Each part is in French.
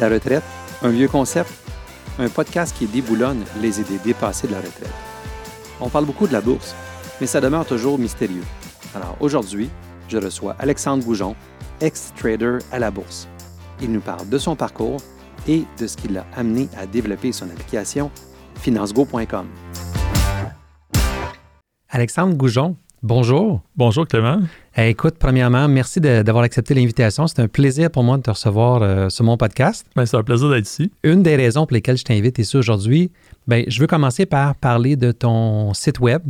La retraite, un vieux concept, un podcast qui déboulonne les idées dépassées de la retraite. On parle beaucoup de la bourse, mais ça demeure toujours mystérieux. Alors aujourd'hui, je reçois Alexandre Goujon, ex-trader à la bourse. Il nous parle de son parcours et de ce qui l'a amené à développer son application financego.com. Alexandre Goujon, bonjour. Bonjour Clément. Eh, écoute, premièrement, merci d'avoir accepté l'invitation. C'est un plaisir pour moi de te recevoir euh, sur mon podcast. Ben, c'est un plaisir d'être ici. Une des raisons pour lesquelles je t'invite ici aujourd'hui, ben, je veux commencer par parler de ton site web,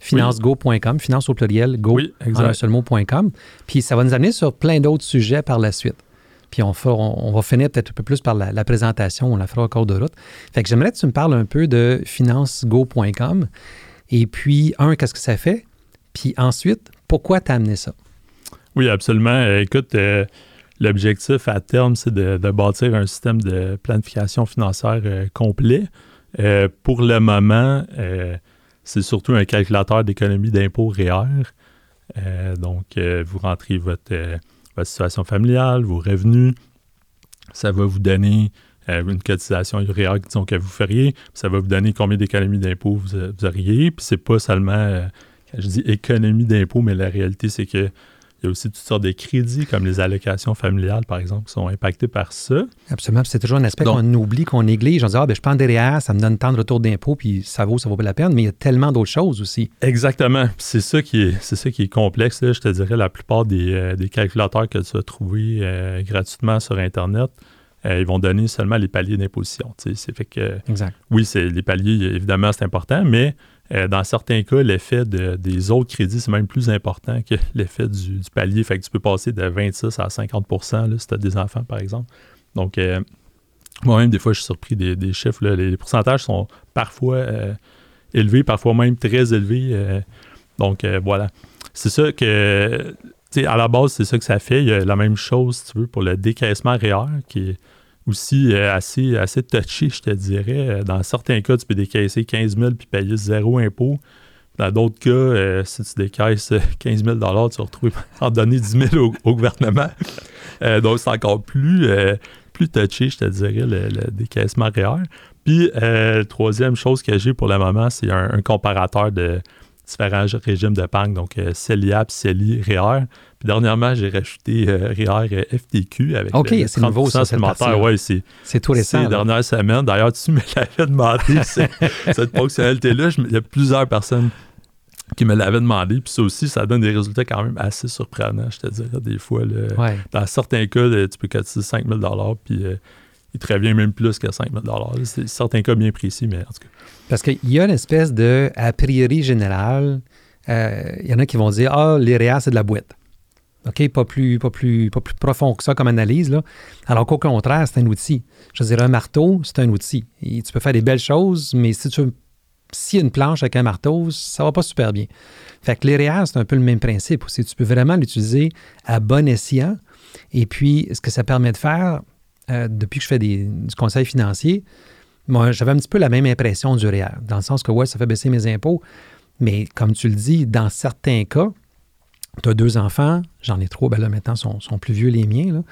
financego.com, finance au pluriel, go oui, en un seul mot.com. Puis ça va nous amener sur plein d'autres sujets par la suite. Puis on, on, va finir peut-être un peu plus par la, présentation, on la fera au cours de route. Fait que j'aimerais que tu me parles un peu de financego.com. Et puis, un, qu'est-ce que ça fait? Puis ensuite, pourquoi tu as amené ça? Oui, absolument. Euh, écoute, euh, l'objectif à terme, c'est de, bâtir un système de planification financière euh, complet. pour le moment, c'est surtout un calculateur d'économie d'impôt REER. donc, vous rentrez votre, situation familiale, vos revenus. Ça va vous donner une cotisation REER disons, que vous feriez. Ça va vous donner combien d'économies d'impôt vous, vous, auriez. Puis, c'est pas seulement je dis économie d'impôt, mais la réalité, c'est que il y a aussi toutes sortes de crédits, comme les allocations familiales, par exemple, qui sont impactés par ça. Absolument. C'est toujours un aspect qu'on oublie, qu'on néglige. On dit, ah, ben, je prends derrière, ça me donne tant de retour d'impôt, puis ça vaut, ça vaut pas la peine. Mais il y a tellement d'autres choses aussi. Exactement. C'est ça qui est, c'est ça qui est complexe. Je te dirais, la plupart des, euh, calculateurs que tu vas trouver euh, gratuitement sur Internet, euh, ils vont donner seulement les paliers d'imposition. C'est fait que, exact. Oui, c'est, les paliers, évidemment, c'est important, mais euh, dans certains cas, l'effet des autres crédits, c'est même plus important que l'effet du, palier. Fait que tu peux passer de 26 à 50% si tu as des enfants, par exemple. Donc, euh, moi-même, des fois, je suis surpris des, chiffres. Les, pourcentages sont parfois euh, élevés, parfois même très élevés. donc, voilà. C'est ça que, à la base, c'est ça que ça fait. Il y a la même chose, si tu veux, pour le décaissement réel, qui est aussi euh, assez, assez touché, je te dirais. Euh, dans certains cas, tu peux décaisser 15 000 puis payer zéro impôt. Dans d'autres cas, euh, si tu décaisses 15 000 tu vas retrouver en donner 10 000 au, gouvernement. donc, c'est encore plus, plus touché, je te dirais, le, décaissement réel. Puis, troisième chose que j'ai pour le moment, c'est un comparateur de, différents régimes d'épargne, donc euh, CELIAP, CELI, REER. Puis dernièrement, j'ai rajouté euh, REER euh, FTQ avec OK, c'est nouveau ça. Ouais, c'est, c'est tout récent. C'est dernières semaines. D'ailleurs, tu me l'avais demandé, cette fonctionnalité-là. Il y a plusieurs personnes qui me l'avaient demandé. Puis ça aussi, ça donne des résultats quand même assez surprenants, je te dirais, des fois. Dans certains cas, tu peux cotiser 5 000 puis il te revient même plus que 5 000 C'est certains cas bien précis, mais en tout cas. Parce qu'il y a une espèce de a priori général. Euh, il y en a qui vont dire Ah, les réas, c'est de la boîte. OK, pas plus, pas, plus, pas plus profond que ça comme analyse. Là. Alors qu'au contraire, c'est un outil. Je dire, un marteau, c'est un outil. Et tu peux faire des belles choses, mais si tu a une planche avec un marteau, ça va pas super bien. Fait que l'EREA, c'est un peu le même principe aussi. Tu peux vraiment l'utiliser à bon escient. Et puis, ce que ça permet de faire, euh, depuis que je fais du conseil financier, moi, j'avais un petit peu la même impression du REER, dans le sens que, ouais, ça fait baisser mes impôts, mais comme tu le dis, dans certains cas, tu as deux enfants, j'en ai trois, ben là maintenant sont, sont plus vieux les miens,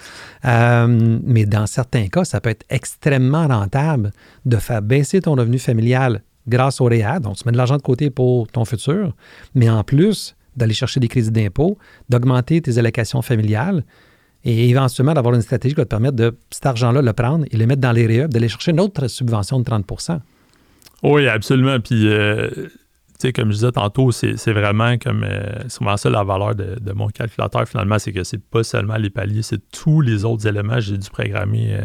euh, mais dans certains cas, ça peut être extrêmement rentable de faire baisser ton revenu familial grâce au REER, donc tu mets de l'argent de côté pour ton futur, mais en plus d'aller chercher des crédits d'impôt, d'augmenter tes allocations familiales, et éventuellement d'avoir une stratégie qui va te permettre de cet argent-là le prendre et le mettre dans les REER, d'aller chercher une autre subvention de 30% Oui, absolument. Puis, euh, sais, comme je disais tantôt, c'est vraiment comme. Euh, c'est vraiment ça la valeur de, mon calculateur, finalement, c'est que c'est pas seulement les paliers, c'est tous les autres éléments. J'ai dû programmer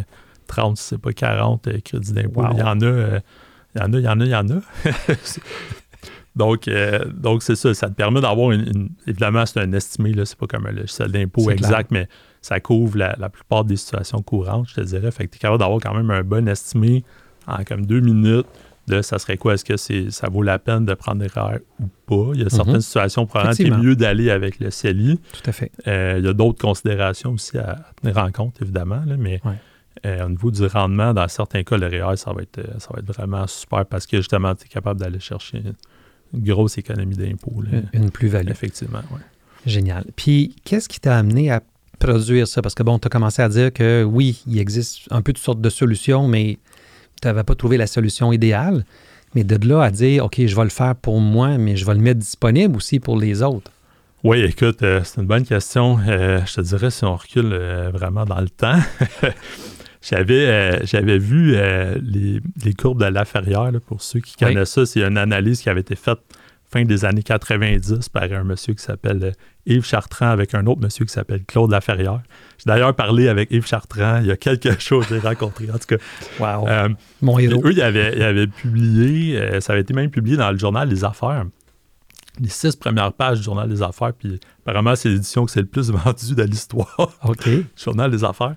30, si c'est pas 40 euh, crédits d'impôt. Il y en a. il y en a, il y en a, il y en a. Donc, donc c'est ça. Ça te permet d'avoir une, Évidemment, c'est un estimé, c'est pas comme un logiciel d'impôt exact, mais ça couvre la, plupart des situations courantes, je te dirais. Fait que tu es capable d'avoir quand même un bon estimé en comme deux minutes de ça serait quoi, est-ce que c'est ça vaut la peine de prendre des erreurs ou pas? Il y a certaines mhm. situations, probablement, c'est mieux d'aller avec le CELI. Tout à fait. Euh, il y a d'autres considérations aussi à tenir en compte, évidemment, mais euh, au niveau du rendement, dans certains cas, le REER, ça va être, euh, ça va être vraiment super parce que justement, tu es capable d'aller chercher une, grosse économie d'impôts. Une, plus-value. Effectivement, oui. Génial. Puis, qu'est-ce qui t'a amené à produire ça? Parce que bon, tu as commencé à dire que oui, il existe un peu toutes sortes de solutions, mais tu n'avais pas trouvé la solution idéale. Mais de là à dire, OK, je vais le faire pour moi, mais je vais le mettre disponible aussi pour les autres. Oui, écoute, euh, c'est une bonne question. Euh, je te dirais si on recule euh, vraiment dans le temps. j'avais, j'avais vu les, courbes de la Ferrière, pour ceux qui connaissent ça. C'est une analyse qui avait été faite fin des années 90 par un monsieur qui s'appelle Yves Chartrand avec un autre monsieur qui s'appelle Claude Laferrière. J'ai d'ailleurs parlé avec Yves Chartrand il y a quelque chose que j'ai rencontré. En tout cas, wow. mon héros. Eux, ils avaient, publié, ça avait été même publié dans le journal Les Affaires les six premières pages du Journal des Affaires, puis apparemment, c'est l'édition que c'est le plus vendue de l'histoire. OK. Journal des Affaires.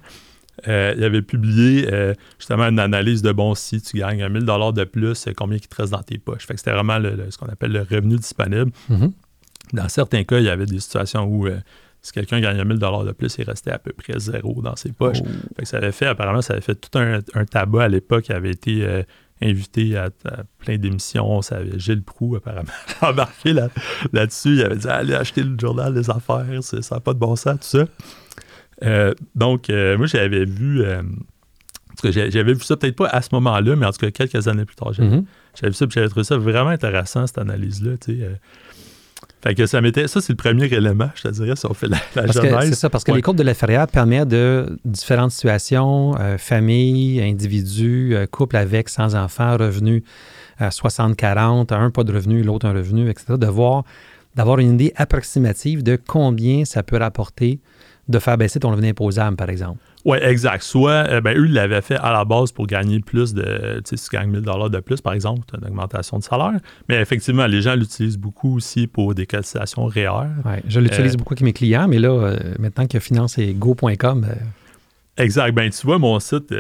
Euh, il avait publié euh, justement une analyse de bon si tu gagnes 1000 dollars de plus, combien qui te reste dans tes poches. Fait que c'était vraiment ce qu'on appelle le revenu disponible. Mm-hmm. Dans certains cas, il y avait des situations où euh, si quelqu'un gagnait 1000 dollars de plus, il restait à peu près zéro dans ses poches. Oh. Fait que ça avait fait, apparemment, ça avait fait tout un, un tabac à l'époque qui avait été invité à, plein d'émissions. Ça avait Gilles Proux, apparemment, embarqué là, là-dessus. il avait dit Allez acheter le journal des affaires, ça n'a pas de bon sens, tout ça. Euh, donc, euh, moi, j'avais vu. Euh, j'avais vu ça peut-être pas à ce moment-là, mais en tout cas, quelques années plus tard, j'avais mm-hmm. vu ça, j'avais trouvé ça vraiment intéressant, cette analyse-là. Tu sais, fait que ça m'était. Ça, c'est le premier élément, je te dirais, si on fait la, la C'est ça, parce que les courbes de la Ferrière permettent de différentes situations, euh, famille, individus, euh, couple avec, sans enfants, revenus à 60-40, un pas de revenu, l'autre un revenu, etc., de voir, d'avoir une idée approximative de combien ça peut rapporter de faire baisser ton revenu imposable, par exemple. Oui, exact. Soit, euh, ben, eux, ils l'avaient fait à la base pour gagner plus de, tu sais, si tu gagnes 1000 de plus, par exemple, tu as une augmentation de salaire. Mais effectivement, les gens l'utilisent beaucoup aussi pour des cotisations réelles. Oui, je l'utilise euh, beaucoup avec mes clients, mais là, euh, maintenant que finance et go.com. Exact. Ben, tu vois, mon site,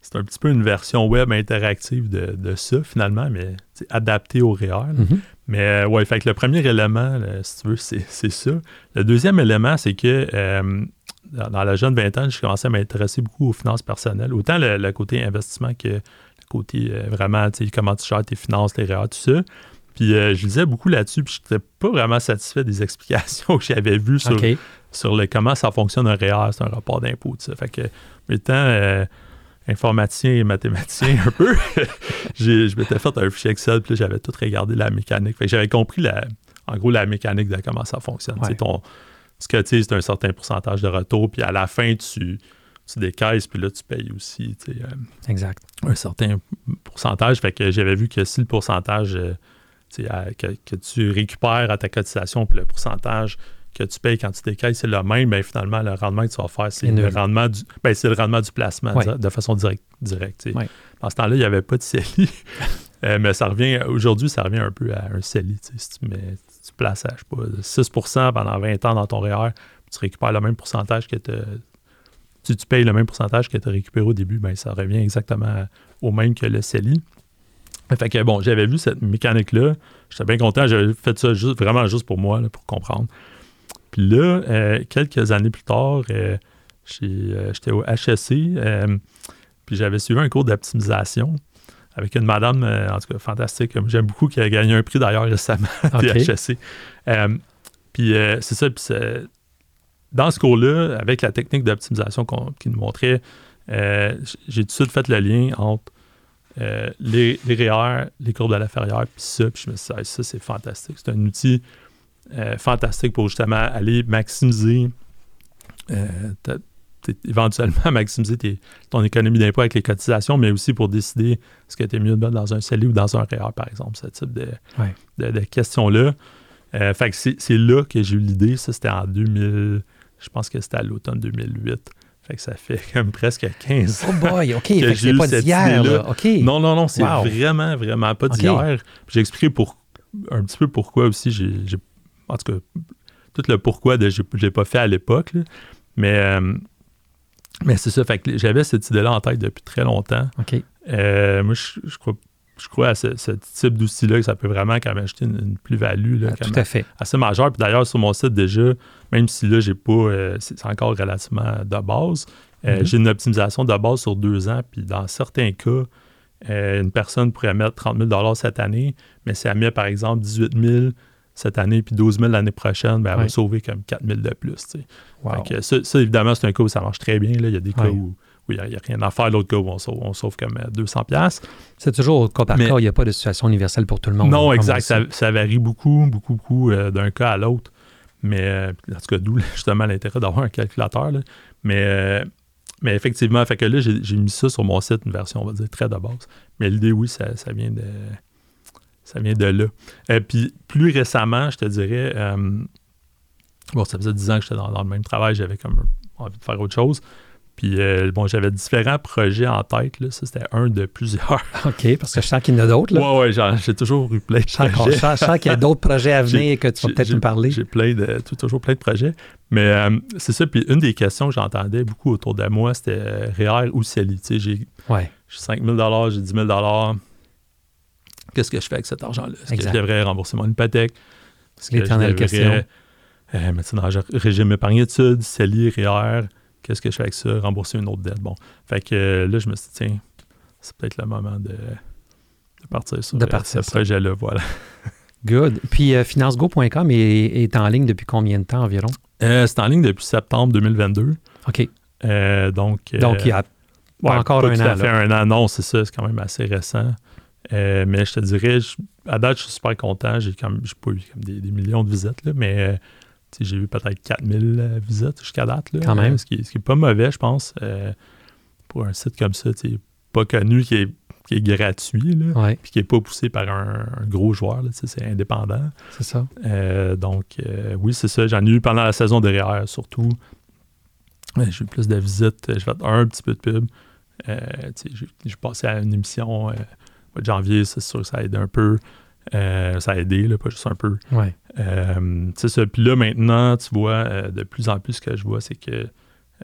c'est un petit peu une version web interactive de, ça, finalement, mais adapté au réel. Mm-hmm. Mais ouais, fait que le premier élément, si tu veux, c'est ça. Le deuxième élément, c'est que dans, la jeune vingtaine, je commençais à m'intéresser beaucoup aux finances personnelles, autant le, côté investissement que le côté euh, vraiment, tu sais, comment tu gères tes finances, les REER, tout ça. Puis euh, je lisais beaucoup là-dessus, puis je n'étais pas vraiment satisfait des explications que j'avais vues sur, sur le, comment ça fonctionne un REER, c'est un rapport d'impôt, tout ça. Fait que, étant euh, informaticien et mathématicien un peu, je m'étais fait un fichier Excel, puis j'avais tout regardé la mécanique. Fait que j'avais compris, la, en gros, la mécanique de comment ça fonctionne. Ouais. Ton, ce que tu c'est un certain pourcentage de retour, puis à la fin, tu, tu décaisses, puis là, tu payes aussi. Euh, exact. Un certain pourcentage. Fait que j'avais vu que si le pourcentage euh, que, tu récupères à ta cotisation, puis le pourcentage que tu payes quand tu décaisses, c'est le même, bien, finalement, le rendement que tu vas faire, c'est le rendement du ben, c'est le rendement du placement de façon directe. direct En ce temps-là, il n'y avait pas de CELI. Euh, mais ça revient, aujourd'hui, ça revient un peu à un CELI. Si tu mets tu places à, je sais pas, 6 pendant 20 ans dans ton REER, tu récupères le même pourcentage que tu, tu payes le même pourcentage que tu as récupéré au début, ben ça revient exactement au même que le CELI. Fait que bon, j'avais vu cette mécanique-là. J'étais bien content. J'avais fait ça juste, vraiment juste pour moi, pour comprendre. Puis là, euh, quelques années plus tard, euh, euh, j'étais au HSC. puis j'avais suivi un cours d'optimisation avec une madame, en tout cas, fantastique. J'aime beaucoup, qui a gagné un prix d'ailleurs récemment, okay. HSC. Euh, puis c'est ça, puis dans ce cours-là, avec la technique d'optimisation qu'il nous montrait, j'ai tout de suite fait le lien entre les, les REER, les courbes de la ferrière, puis ça, puis je me suis dit, ça, c'est fantastique. C'est un outil fantastique pour justement aller maximiser éventuellement maximiser ton économie d'impôt avec les cotisations, mais aussi pour décider ce que tu mieux de mettre dans un CELI ou dans un REER, par exemple, ce type de, de, questions-là. Euh, fait que c'est là que j'ai eu l'idée. Ça, c'était en 2000, je pense que c'était à l'automne 2008. Fait que ça fait comme presque 15 ans. Oh boy, OK. Que c'est pas d'hier, là. OK. Non, non, non, c'est vraiment, vraiment pas d'hier. J'ai expliqué pour, un petit peu pourquoi aussi j'ai. En tout cas, tout le pourquoi de je l'ai pas fait à l'époque. Mais euh, mais c'est ça, fait que j'avais cette idée-là en tête depuis très longtemps. OK. Euh, moi, je, crois, je crois à ce, type d'outil-là que ça peut vraiment quand même acheter une, plus-value. Ah, tout à fait. Assez majeure. Puis d'ailleurs, sur mon site déjà, même si là, j'ai pas. Euh, c'est encore relativement de base. Mm-hmm. J'ai une optimisation de base sur deux ans. Puis dans certains cas, une personne pourrait mettre 30 000 cette année, mais si elle met par exemple 18 000 cette année, puis 12 000 l'année prochaine, ben, elle va sauver comme 4 000 de plus. Wow. Que ça, ça, évidemment, c'est un cas où ça marche très bien. là. Il y a des cas Ouais. où il n'y a, rien à faire, l'autre cas où on sauve, on sauve comme euh, 200 pièces. C'est toujours au cas par Mais- cas, il n'y a pas de situation universelle pour tout le monde. Non, exact. Ça, ça varie beaucoup, beaucoup, beaucoup euh, d'un cas à l'autre. Mais, euh, en tout cas, d'où justement l'intérêt d'avoir un calculateur. là. Mais, euh, mais effectivement, fait que là, j'ai j'ai mis ça sur mon site, une version, on va dire, très de base. Mais l'idée, oui, ça, ça vient de ça vient de là. Et puis, plus récemment, je te dirais, euh, bon, ça faisait 10 ans que j'étais dans, dans le même travail, j'avais comme envie de faire autre chose. Puis, euh, bon, j'avais différents projets en tête. Là. Ça, c'était un de plusieurs. OK, parce que je sens qu'il y en a d'autres. ouais, genre, j'ai toujours eu plein de projets. je sens- qu'il y a d'autres projets à venir J'ai- que tu vas peut-être nous parler. J'ai plein de, toujours plein de projets. Mais euh, c'est ça. Puis une des questions que j'entendais beaucoup autour de moi, c'était euh, REER ou CELI. J'ai Ouais, j'ai 5 000 j'ai 10 000 Qu'est-ce que je fais avec cet argent-là? Est-ce que je devrais rembourser mon hypothèque? Est-ce que je L'éternelle devrais question. euh, mettre ça dans le régime épargne études, CELI, REER? Qu'est-ce que je fais avec ça? Rembourser une autre dette. Bon. Fait que euh, là, je me suis dit, tiens, c'est peut-être le moment de, de partir sur De euh, partir ce projet-là. Voilà. good. Puis euh, financego.com est, est en ligne depuis combien de temps environ? Euh, c'est en ligne depuis septembre 2022. OK. Euh, donc, euh, Donc, il y a ouais, encore pas un tout an, à fait là. un an, non, c'est ça, c'est quand même assez récent. Euh, mais je te dirais, je- à date, je suis super content. J'ai comme, j'ai pas eu comme des, des millions de visites, là, mais euh, j'ai eu peut-être 4000 euh, visites jusqu'à date. Là, Quand même. Ce, qui est, ce qui est pas mauvais, je pense, pour un site comme ça, pas connu, qui est, qui est gratuit, là, Ouais, puis qui n'est pas poussé par un, un gros joueur, c'est indépendant. c'est ça. Euh, donc, euh, oui, c'est ça. J'en ai eu pendant la saison derrière, surtout. J'ai eu plus de visites. J'ai fait un petit peu de pub. Euh, j'ai passé à une émission mois de janvier, c'est sûr que ça a aidé un peu. Euh, ça a aidé, là, pas juste un peu. Ouais. Euh, ça. Puis là, maintenant, tu vois, euh, de plus en plus, ce que je vois, c'est que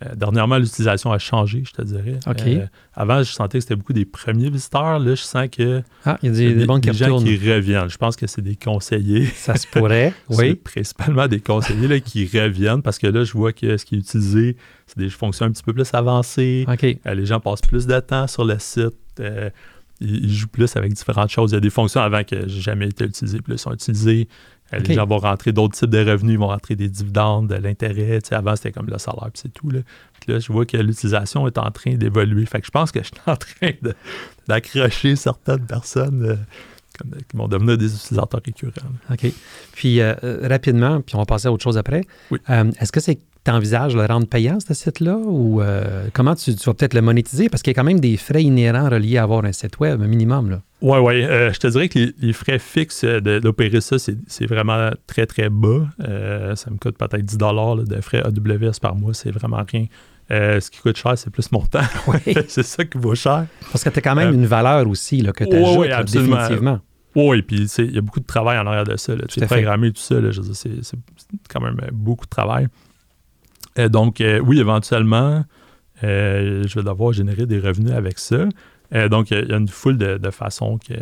euh, dernièrement, l'utilisation a changé, je te dirais. OK. Euh, avant, je sentais que c'était beaucoup des premiers visiteurs. Là, je sens que Ah, il y a des, banques gens qui reviennent. Je pense que c'est des conseillers. Ça se pourrait, oui. principalement des conseillers là, qui reviennent parce que là, je vois que ce qui est utilisé, c'est des fonctions un petit peu plus avancées. OK. Euh, les gens passent plus de temps sur le site. euh, ils, jouent plus avec différentes choses. Il y a des fonctions avant que j'ai jamais été utilisées, puis là, sont utilisées. Euh. Les gens vont rentrer d'autres types de revenus, ils vont rentrer des dividendes, de l'intérêt. Tu sais, avant, c'était comme le salaire, puis c'est tout. Là. Puis là, je vois que l'utilisation est en train d'évoluer. Fait que je pense que je suis en train d'accrocher certaines personnes euh, comme- qui vont devenir des utilisateurs récurrents. là. OK. Puis euh, euh, rapidement, puis on va passer à autre chose après. Oui. Euh, Est-ce que c'est tu envisages le rendre payant, ce site-là, ou euh, comment tu, tu vas peut-être le monétiser? Parce qu'il y a quand même des frais inhérents reliés à avoir un site web, un minimum. Là. Oui, oui. je te dirais que les, les frais fixes euh, d'opérer ça, c'est vraiment très, très bas. Euh, ça me coûte peut-être 10 là, de frais AWS par mois. C'est vraiment rien. Euh, ce qui coûte cher, c'est plus mon temps. Oui. c'est ça qui vaut cher. Parce que tu as quand même Euh, une valeur aussi là, que tu oui, ajoutes, oui, absolument. définitivement. Oui, puis il y a beaucoup de travail en arrière de ça. Tu programmer tout ça, c'est quand même euh, beaucoup de travail. Euh, donc, euh, oui, éventuellement, euh, je vais devoir générer des revenus avec ça. Donc, il y a une foule de, de façons que,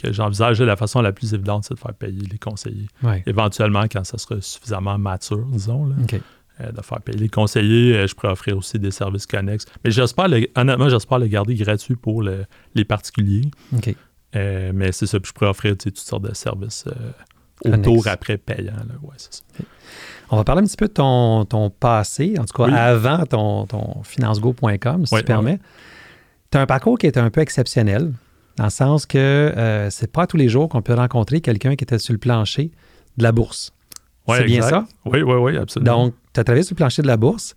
que j'envisage. La façon la plus évidente, c'est de faire payer les conseillers. Ouais. Éventuellement, quand ça sera suffisamment mature, disons, là, de faire payer les conseillers. Je pourrais offrir aussi des services connexes. Mais j'espère, le- honnêtement, j'espère le garder gratuit pour le- les particuliers. OK. Euh, mais c'est ça, puis je pourrais offrir tu sais, toutes sortes de services euh, autour après payant. Là. Ouais, c'est ça. On va parler un petit peu de ton, ton passé, en tout cas Oui. avant ton, ton financego.com, si Oui, tu permets. Tu as un parcours qui est un peu exceptionnel, dans le sens que euh, c'est pas tous les jours qu'on peut rencontrer quelqu'un qui était sur le plancher de la bourse. C'est bien ça? Oui, oui, oui, absolument. Donc, tu as travaillé sur le plancher de la bourse.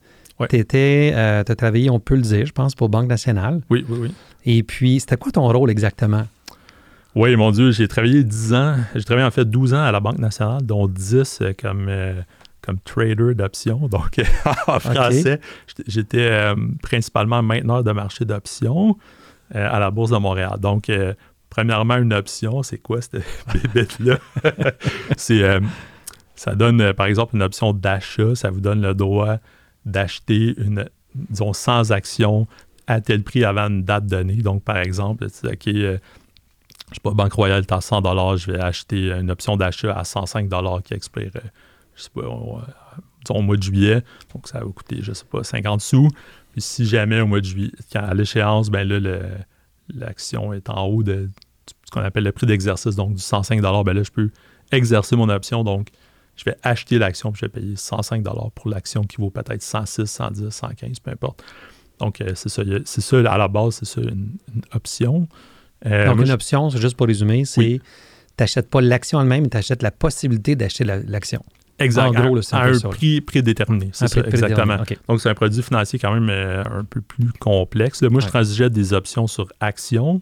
Tu as travaillé, on peut le dire, je pense, pour Banque nationale. oui, oui, oui. Et puis, c'était quoi ton rôle exactement? Oui, mon Dieu, j'ai travaillé 10 ans. J'ai travaillé en fait 12 ans à la Banque nationale, dont 10 euh, comme, euh, comme trader d'options. Donc, en français, j'étais- j'étais euh, principalement mainteneur de marché d'options euh, à la Bourse de Montréal. Donc, euh, premièrement, une option, c'est quoi cette bébête-là? c'est, ça donne, par exemple, une option d'achat. Ça vous donne le droit d'acheter une, disons, 100 actions à tel prix avant une date donnée. Donc, par exemple, tu dis, OK, je sais pas, Banque Royale est à 100 je vais acheter une option d'achat à 105 qui expire, je sais pas, au, euh, disons au mois de juillet. Donc, ça va coûter, je sais pas, 50 sous. Puis si jamais au mois de juillet, quand à l'échéance, ben là, l'action est en haut de ce qu'on appelle le prix d'exercice, donc du 105 ben là, je peux exercer mon option. Donc, je vais acheter l'action, puis je vais payer 105 pour l'action qui vaut peut-être 106, 110, 115, peu importe. Donc, euh, c'est ça. C'est ça, à la base, c'est ça, une, option. Euh, Donc, une option, juste pour résumer, c'est tu n'achètes pas l'action elle-même, mais tu achètes la possibilité d'acheter l'action. Exactement. En gros, c'est un, prix prédéterminé. C'est ça, exactement. Donc, c'est un produit financier quand même euh, un peu plus complexe. moi, je transigeais des options sur actions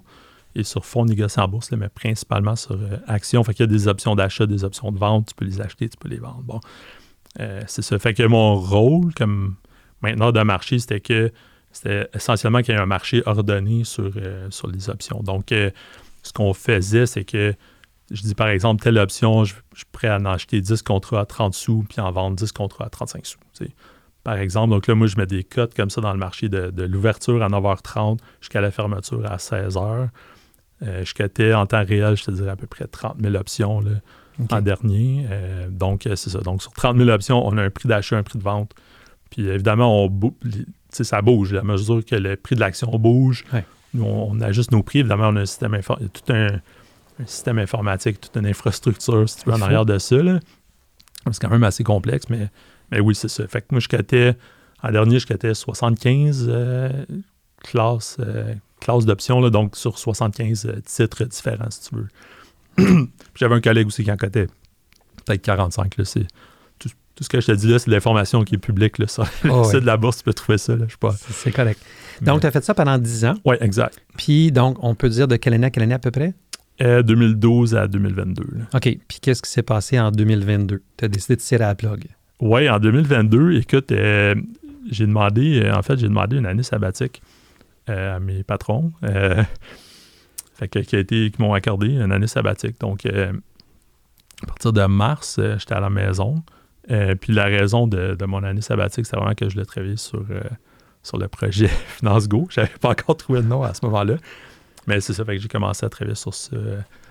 et sur fonds négociés en bourse, mais principalement sur euh, actions. Fait qu'il y a des options d'achat, des options de vente. Tu peux les acheter, tu peux les vendre. Bon, euh, c'est ça. Fait que mon rôle comme maintenant de marché, c'était que c'était essentiellement qu'il y ait un marché ordonné sur, sur les options. Donc, ce qu'on faisait, c'est que je dis par exemple, telle option, je, suis prêt à en acheter 10 contrats à 30 sous, puis en vendre 10 contrats à 35 sous. Par exemple, donc là, moi, je mets des cotes comme ça dans le marché de, de l'ouverture à 9h30 jusqu'à la fermeture à 16h. Euh, je cotais en temps réel, je te dirais à peu près 30 000 options en dernier. Euh, donc, euh, c'est ça. Donc, sur 30 000 options, on a un prix d'achat, un prix de vente. Puis évidemment, on ça bouge. À mesure que le prix de l'action bouge, on, ajuste nos prix. Évidemment, on a un système tout un, système informatique, toute une infrastructure, si tu veux, en arrière de ça. C'est quand même assez complexe, mais, mais oui, c'est ça. Fait que moi, je cotais, en dernier, je cotais 75 classes, classe d'options, donc sur 75 euh, titres différents, si tu veux. j'avais un collègue aussi qui en cotait peut-être 45. c'est, tout, ce que je te dis là, c'est de l'information qui est publique. Là, ça. Oh, c'est de la bourse, tu peux trouver ça. Là, je sais pas. C'est, correct. Donc, tu as fait ça pendant 10 ans. Oui, exact. Puis, donc, on peut dire de quelle année à quelle année à peu près? 2012 euh, à 2022. OK. Puis, qu'est-ce qui s'est passé en 2022? Tu as décidé de tirer à la plug. Oui, en 2022, écoute, euh, j'ai demandé, en fait, j'ai demandé une année sabbatique. Euh, à mes patrons. Euh, fait que, qui, a été, qui m'ont accordé une année sabbatique. Donc, euh, à partir de mars, j'étais à la maison. puis la raison de, mon année sabbatique, c'est vraiment que je voulais travailler sur, sur le projet Finance Go. Je n'avais pas encore trouvé le nom à ce moment-là. Mais c'est ça, fait que j'ai commencé à travailler sur ce,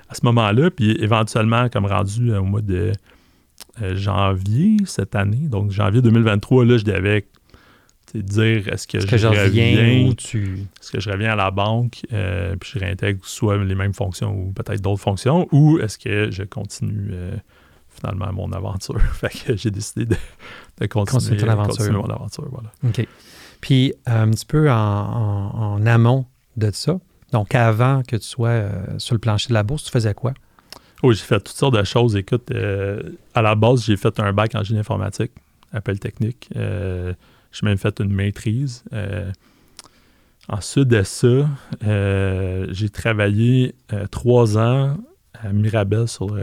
à ce moment-là. Puis éventuellement, comme rendu au mois de janvier cette année, donc janvier 2023, là, je devais dire est-ce que, je, reviens, tu... est-ce que je reviens à la banque? Euh, puis je réintègre soit les mêmes fonctions ou peut-être d'autres fonctions ou est-ce que je continue euh, finalement mon aventure? fait que j'ai décidé de, continuer, mon aventure. Voilà. OK. Puis un petit peu en, amont de ça, donc avant que tu sois euh, sur le plancher de la bourse, tu faisais quoi? Oui, j'ai fait toutes sortes de choses. Écoute, à la base, j'ai fait un bac en génie informatique, appel technique. J'ai même fait une maîtrise. Euh, ensuite de ça, euh, j'ai travaillé euh, trois ans à Mirabel sur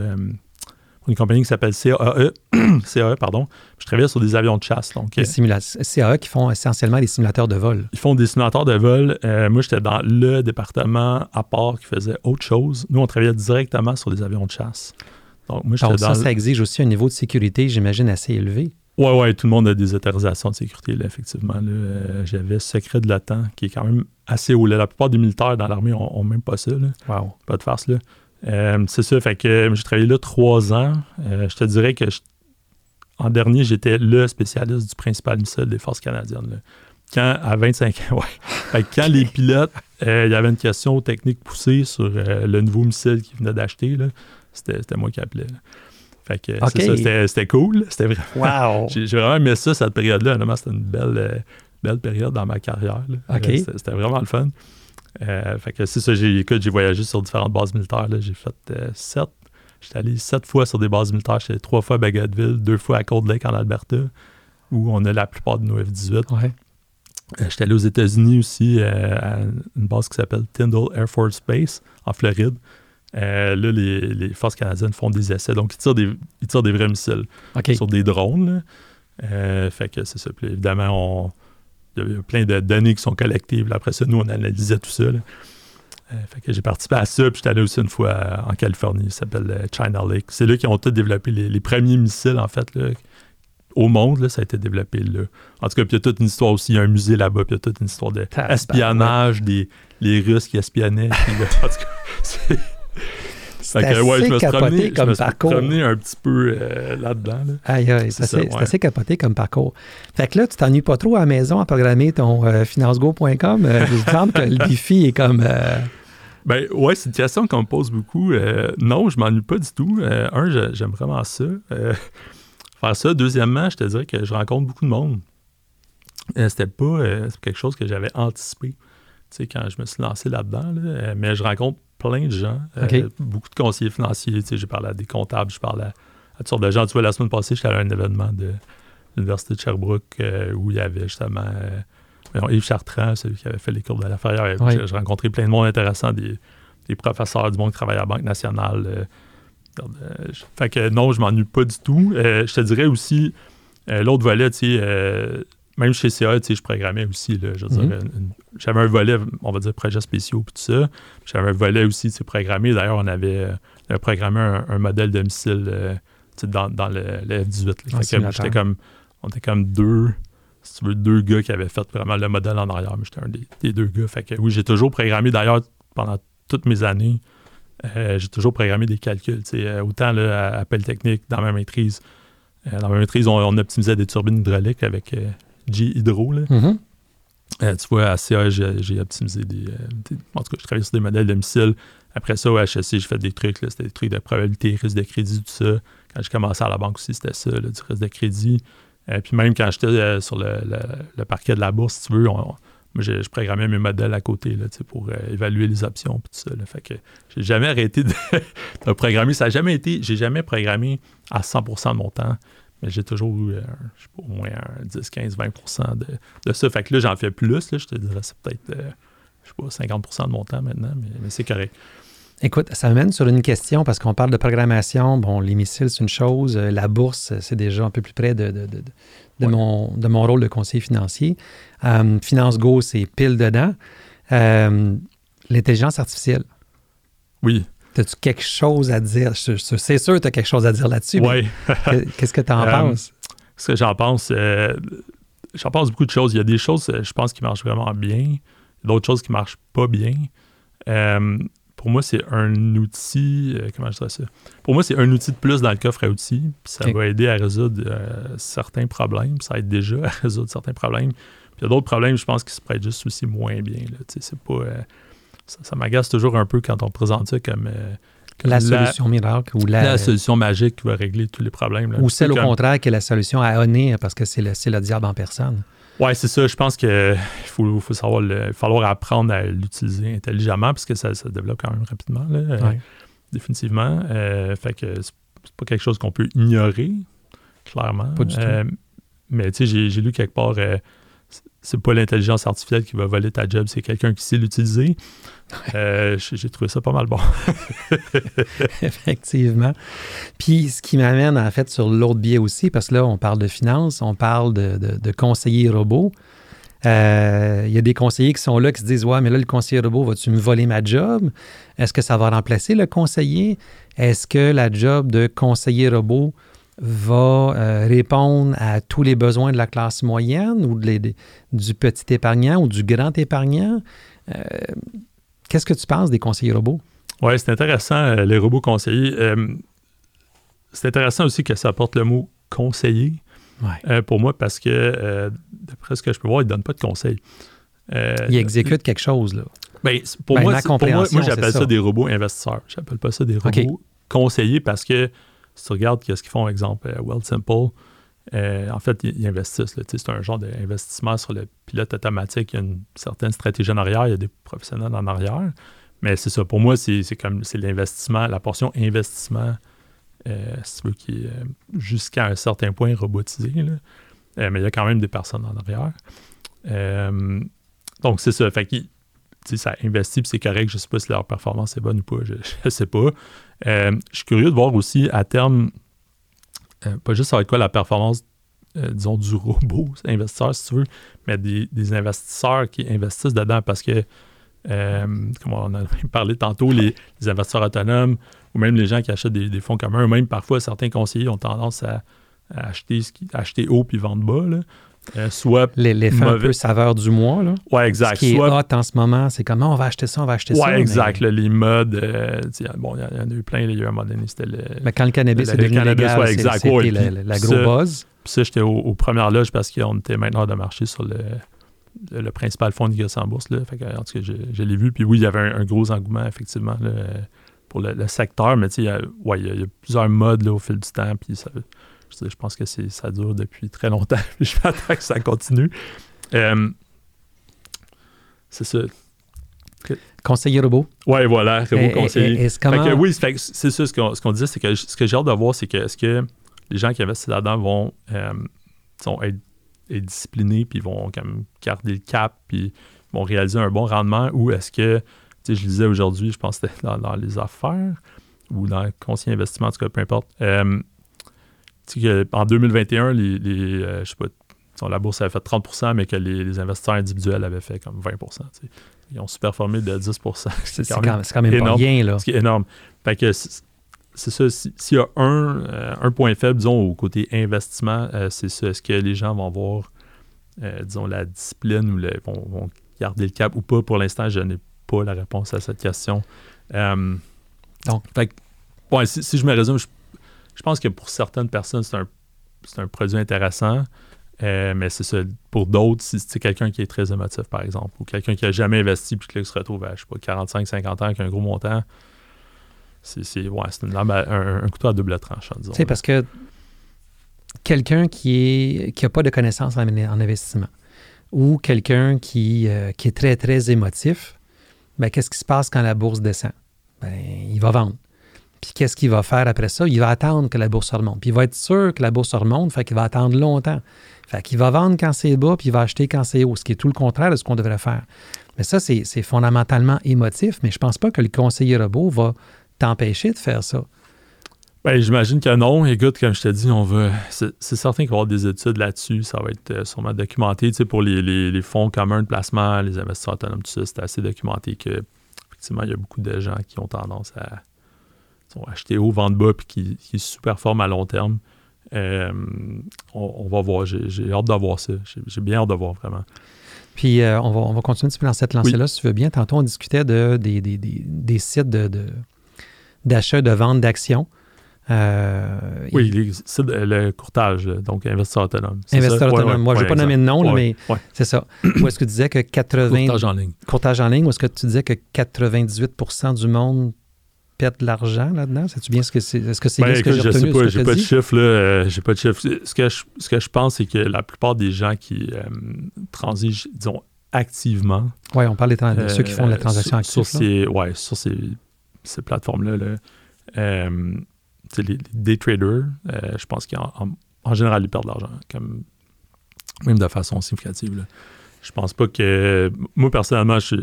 une compagnie qui s'appelle CAE. CAE, pardon. Je travaillais sur des avions de chasse. Donc, CAE qui font essentiellement des simulateurs de vol. Ils font des simulateurs de vol. moi, j'étais dans le département à part qui faisait autre chose. Nous, on travaillait directement sur des avions de chasse. Donc, moi, Donc ça, ça exige aussi un niveau de sécurité, j'imagine, assez élevé. Oui, oui, tout le monde a des autorisations de sécurité, là, effectivement. Euh, j'avais secret de l'OTAN, qui est quand même assez haut. La plupart des militaires dans l'armée ont, même pas ça. Là. Pas de farce. Là. Euh, c'est ça, fait que euh, j'ai travaillé là trois ans. je te dirais que en dernier, j'étais le spécialiste du principal missile des forces canadiennes. Quand, à 25 ans, ouais. quand les pilotes, il y avait une question technique poussée sur le nouveau missile qu'ils venaient d'acheter, c'était moi qui appelais. Fait que c'était cool. C'était vraiment. J'ai vraiment aimé ça, cette période-là. C'était une belle, euh, belle période dans ma carrière. C'était vraiment le fun. Euh, fait que c'est ça, j'ai voyagé sur différentes bases militaires. J'ai fait euh, sept. J'étais allé sept fois sur des bases militaires. J'étais trois fois à Bagotville, deux fois à Cold Lake en Alberta, où on a la plupart de nos F-18. Ouais. J'étais allé aux États-Unis aussi à une base qui s'appelle Tyndall Air Force Base en Floride. Euh, là, les, forces canadiennes font des essais. Donc, ils tirent des, ils tirent des vrais missiles sur des drones. Euh, fait que c'est ça. Puis, évidemment, il y a plein de données qui sont collectives. après ça, nous, on analysait tout ça. Euh, fait que j'ai participé à ça. Puis, j'étais allé aussi une fois en Californie. Ça s'appelle China Lake. C'est là qu'ils ont tous développé les, premiers missiles, en fait, au monde, ça a été développé là. En tout cas, puis il y a toute une histoire aussi, il y a un musée là-bas, puis il y a toute une histoire d'espionnage, des les Russes qui espionnaient. en tout cas, c'est assez ouais, je me capoté comme je me parcours. promené un petit peu euh, là-dedans. Aïe, aïe, c'est assez, assez, capoté comme parcours. Fait que là, tu t'ennuies pas trop à la maison à programmer ton euh, financego.com. Euh, semble que le défi est comme... Ben ouais, c'est une question qu'on me pose beaucoup. Euh, non, je m'ennuie pas du tout. Euh, un, j'aime vraiment ça. Euh, faire ça. Deuxièmement, je te dirais que je rencontre beaucoup de monde. C'était pas quelque chose que j'avais anticipé. Tu sais, quand je me suis lancé là-dedans, mais je rencontre plein de gens, beaucoup de conseillers financiers. J'ai parlé à des comptables, je parle à, à, toutes sortes de gens. Tu vois, la semaine passée, j'étais à un événement de l'Université de Sherbrooke où il y avait justement Yves Chartrand, celui qui avait fait les cours de l'affaire. J'ai rencontré plein de monde intéressant, des, professeurs du monde qui travaillent à la Banque nationale. Euh, euh, fait que non, je m'ennuie pas du tout. Euh, je te dirais aussi, l'autre volet, tu sais, même chez CA, tu sais, je programmais aussi. Mhm. j'avais un volet, on va dire, projets spéciaux et tout ça. J'avais un volet aussi, tu sais, programmé. D'ailleurs, on avait, programmé un, modèle domicile dans, dans le, F-18. J'étais comme, on était comme deux si tu veux, deux gars qui avaient fait vraiment le modèle en arrière, mais j'étais un des, deux gars. Fait que oui, j'ai toujours programmé, d'ailleurs, pendant toutes mes années, euh, j'ai toujours programmé des calculs. Euh, autant là, à, technique dans ma maîtrise. Euh, dans ma maîtrise, on, optimisait des turbines hydrauliques avec G Hydro. Mm-hmm. tu vois, à CA, j'ai optimisé des, En tout cas, je travaillais sur des modèles de missiles. Après ça, au HSC, j'ai fait des trucs. C'était des trucs de probabilité, risque de crédit, tout ça. Quand j'ai commencé à la banque aussi, c'était ça, du risque de crédit. Et euh, puis même quand j'étais euh, sur le, parquet de la bourse, si tu veux, moi, je, programmais mes modèles à côté là, pour euh, évaluer les options et tout ça. Là. Fait que j'ai jamais arrêté de, programmer. Ça n'a jamais été. J'ai jamais programmé à 100% de mon temps. Mais j'ai toujours eu, je sais pas, au moins un 10, 15, 20% de, ça. Fait que là, j'en fais plus. je te dirais, c'est peut-être, je sais pas, 50% de mon temps maintenant, mais c'est correct. Écoute, ça m'amène sur une question parce qu'on parle de programmation. Bon, les missiles, c'est une chose. Euh, la bourse, c'est déjà un peu plus près de, de, mon, de mon rôle de conseiller financier. Euh, Finance Go, c'est pile dedans. Euh, l'intelligence artificielle. Oui. As-tu quelque chose à dire? C'est sûr que tu as quelque chose à dire là-dessus. Oui. Qu'est-ce que tu en penses? Ce que j'en pense, j'en pense beaucoup de choses. Il y a des choses, je pense, qui marchent vraiment bien. D'autres choses qui ne marchent pas bien pour moi, c'est un outil. Euh, comment je dirais ça? Pour moi, c'est un outil de plus dans le coffre à outils. Puis ça va aider à résoudre euh, certains problèmes. Ça aide déjà à résoudre certains problèmes. Puis il y a d'autres problèmes, je pense, qui se prêtent juste aussi moins bien. C'est pas, euh, ça, m'agace toujours un peu quand on présente ça comme. la, solution miracle ou la, la, solution magique qui va régler tous les problèmes. Ou celle au contraire qui est la solution à honner parce que c'est le, le diable en personne. Oui, c'est ça. Je pense qu'il faut, faut, savoir falloir apprendre à l'utiliser intelligemment parce que ça, se développe quand même rapidement, euh, définitivement. Euh, fait que c'est pas quelque chose qu'on peut ignorer, clairement. Pas du tout. Euh, mais tu sais, j'ai lu quelque part c'est pas l'intelligence artificielle qui va voler ta job, c'est quelqu'un qui sait l'utiliser. Euh, j'ai trouvé ça pas mal bon. Effectivement. Puis ce qui m'amène en fait sur l'autre biais aussi, parce que là, on parle de finance, on parle de, conseillers robots. Euh, il y a des conseillers qui sont là qui se disent Ouais, mais là, le conseiller robot, vas-tu me voler ma job? Est-ce que ça va remplacer le conseiller? Est-ce que la job de conseiller robot va euh, répondre à tous les besoins de la classe moyenne ou du petit épargnant ou du grand épargnant. Euh, qu'est-ce que tu penses des conseillers robots? Oui, c'est intéressant, euh, les robots conseillers. c'est intéressant aussi que ça apporte le mot conseiller pour moi parce que, d'après ce que je peux voir, ils ne donnent pas de conseils. ils exécutent quelque chose, là. Ben, pour, ben, moi, moi, j'appelle ça. des robots investisseurs. Je n'appelle pas ça des robots conseillers parce que si tu regardes ce qu'ils font, exemple, euh, Well Simple, euh, en fait, ils, investissent. C'est un genre d'investissement sur le pilote automatique. Il y a une certaine stratégie en arrière, il y a des professionnels en arrière. Mais c'est ça. Pour moi, c'est comme c'est l'investissement, la portion investissement, euh, si tu veux, qui est jusqu'à un certain point robotisé. mais il y a quand même des personnes en arrière. donc, c'est ça. Fait ça investit, c'est correct. Je ne sais pas si leur performance est bonne ou pas, je ne sais pas. Euh, je suis curieux de voir aussi à terme, euh, pas juste être quoi la performance, euh, disons, du robot investisseur, si tu veux, mais des, investisseurs qui investissent dedans parce que, comme on a parlé tantôt, les, investisseurs autonomes ou même les gens qui achètent des, fonds communs, même parfois certains conseillers ont tendance à, acheter, haut puis vendre bas. Euh, soit L'effet un peu saveur du mois. Là. Ouais, exact. Ce qui est hot en ce moment, c'est comme, on va acheter ça, on va acheter ça. Ouais, exact. les modes, euh, bon, il y, en a eu plein. Il y a eu un moment donné, c'était le... Mais quand le cannabis est devenu légal, ouais, exact. c'était la, gros buzz. Puis ça, j'étais aux, premières loges parce qu'on était maintenant de marché sur le le principal fonds négocié en bourse. Là. en tout cas, je, l'ai vu. Puis oui, il y avait un, gros engouement, effectivement, pour le, secteur. Mais il y, a, ouais, il, y a, plusieurs modes au fil du temps. Puis je, pense que ça dure depuis très longtemps. je m'attends que ça continue. Euh, c'est ça. Conseiller robot. Oui, voilà, robot conseiller. oui, c'est ça, ce qu'on, disait, c'est que ce que j'ai hâte de voir, c'est que est-ce que les gens qui investissent là-dedans vont euh, être, disciplinés, puis vont comme garder le cap, puis vont réaliser un bon rendement, ou est-ce que, tu sais, je disais aujourd'hui, je pense que c'était dans, les affaires, ou dans le conseiller investissement, en tout cas, peu importe. Euh, en 2021, les, les euh, je sais pas, la bourse avait fait 30% mais que les, investisseurs individuels avaient fait comme 20% Ils ont superformé de 10% C'est quand, quand, même énorme. pas rien. Là. C'est énorme. Fait que c'est ça. S'il y a un, euh, un, point faible, disons, au côté investissement, euh, c'est ça. Est-ce que les gens vont avoir, euh, disons, la discipline ou vont, garder le cap ou pas? Pour l'instant, je n'ai pas la réponse à cette question. Donc. Fait que, si, je me résume, je, je, pense que pour certaines personnes, c'est un, un produit intéressant. Euh, mais c'est ça. Pour d'autres, si c'est quelqu'un qui est très émotif, par exemple, ou quelqu'un qui n'a jamais investi puis qui se retrouve à, je sais pas, 45, 50 ans avec un gros montant, c'est ouais, une un, couteau à double tranchant, disons. C'est parce que quelqu'un qui n'a qui pas de connaissances en, investissement ou quelqu'un qui, euh, qui est très, très émotif, ben, qu'est-ce qui se passe quand la bourse descend? Ben, il va vendre. Puis qu'est-ce qu'il va faire après ça? Il va attendre que la bourse remonte. Puis il va être sûr que la bourse remonte, fait qu'il va attendre longtemps. Fait qu'il va vendre quand c'est bas, puis il va acheter quand c'est haut, ce qui est tout le contraire de ce qu'on devrait faire. Mais ça, c'est fondamentalement émotif, mais je pense pas que le conseiller robot va t'empêcher de faire ça. Ben, j'imagine que non. Écoute, comme je te dis, on va. C'est certain qu'il va y avoir des études là-dessus. Ça va être euh, sûrement documenté. Tu sais, pour les, fonds communs de placement, les investisseurs autonomes, tout ça, c'est assez documenté que effectivement, il y a beaucoup de gens qui ont tendance à acheter haut, vendre bas, puis qui, qui super forment à long terme. Euh, on, va voir. J'ai hâte d'avoir ça. J'ai bien hâte de voir vraiment. Puis euh, on, va, on va continuer un petit peu dans cette lancée-là, si tu veux bien. Tantôt, on discutait de, des, des, des, sites d'achat, de, de, vente d'actions. Euh, oui, le courtage, donc investisseur autonome. Investisseur autonome. Moi, je n'ai pas nommé de nom, mais c'est ça. Où est-ce que tu disais que 80... Courtage en ligne. Courtage en ligne, où est-ce que tu disais que 98% du monde pète de l'argent là-dedans? Sais-tu bien ce que c'est? Est-ce que c'est ben, ce que j'ai retenu? Je sais pas, j'ai pas de chiffre, là. Euh, j'ai pas de chiffre. Ce que je, ce que je pense, c'est que la plupart des gens qui euh, transigent, disons, activement. Oui, on parle de ceux qui font la euh, transaction active. Sur ces, ouais, sur ces, ces plateformes-là, là, les, day traders, je pense qu'en en, général, ils perdent de l'argent, comme, même de façon significative. Là. Je pense pas que. Moi, personnellement, je,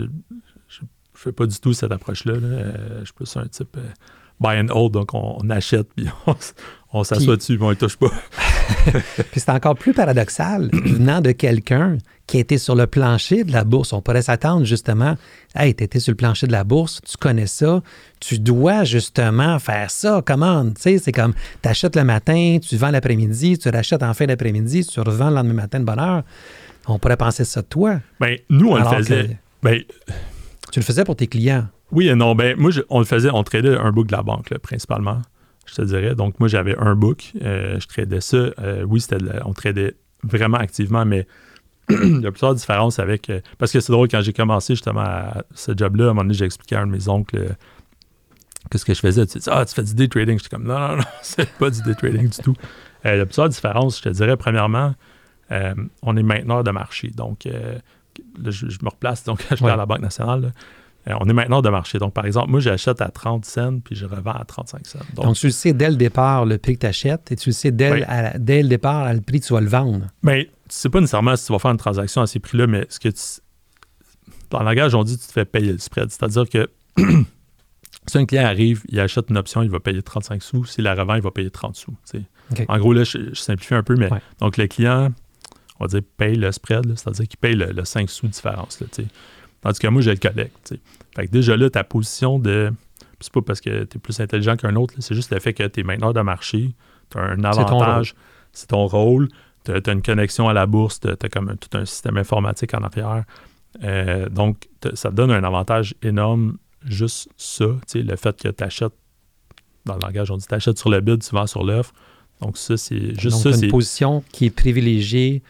je fais pas du tout cette approche-là. Euh, je suis plus un type euh, buy and hold, donc on, achète puis on, s'assoit dessus, mais on ne touche pas. puis c'est encore plus paradoxal venant de quelqu'un qui était sur le plancher de la bourse. On pourrait s'attendre justement, hey, tu étais sur le plancher de la bourse, tu connais ça, tu dois justement faire ça. Comment? Tu sais, c'est comme, tu achètes le matin, tu vends l'après-midi, tu rachètes en fin d'après-midi, tu revends le lendemain matin de bonne heure. On pourrait penser ça de toi. Bien, nous, on le faisait. Ben, tu le faisais pour tes clients? Oui et non. Ben, moi, on le faisait, on tradait un book de la banque, principalement, je te dirais. Donc, moi, j'avais un book, euh, je tradais ça. Euh, oui, c'était on tradait vraiment activement, mais il y a plusieurs différences avec. Euh, parce que c'est drôle, quand j'ai commencé justement à ce job-là, à un moment donné, j'ai expliqué à un de mes oncles qu'est-ce que je faisais. Tu dis, ah, tu fais du day trading. J'étais comme, non, non, non, c'est pas du day trading du tout. il y a plusieurs différences, je te dirais. Premièrement, on est mainteneur de marché. Donc, je, me replace, donc je vais à la Banque nationale. Euh, on est maintenant de marché. Donc, par exemple, moi, j'achète à 30 cents puis je revends à 35 cents. Donc, tu le sais dès le départ le prix que tu achètes et tu le sais dès, le départ à le prix que tu vas le vendre. Mais tu sais pas nécessairement si tu vas faire une transaction à ces prix-là, mais ce que dans le langage, on dit que tu te fais payer le spread. C'est-à-dire que si un client arrive, il achète une option, il va payer 35 sous. S'il la revend, il va payer 30 sous. En gros, là, je, simplifie un peu, mais donc le client on va dire, paye le spread, c'est-à-dire qu'il paye le, 5 sous de différence. Là, Tandis que moi, je le collecte. Fait que déjà là, ta position de. C'est pas parce que tu es plus intelligent qu'un autre, c'est juste le fait que tu es mainteneur de marché, tu as un avantage, c'est ton, rôle, tu as, une connexion à la bourse, tu as, comme tout un système informatique en arrière. Euh, donc, ça te donne un avantage énorme, juste ça, le fait que tu achètes, dans le langage, on dit tu achètes sur le bid, tu vends sur l'offre. Donc, ça, c'est juste donc, ça. une position qui est privilégiée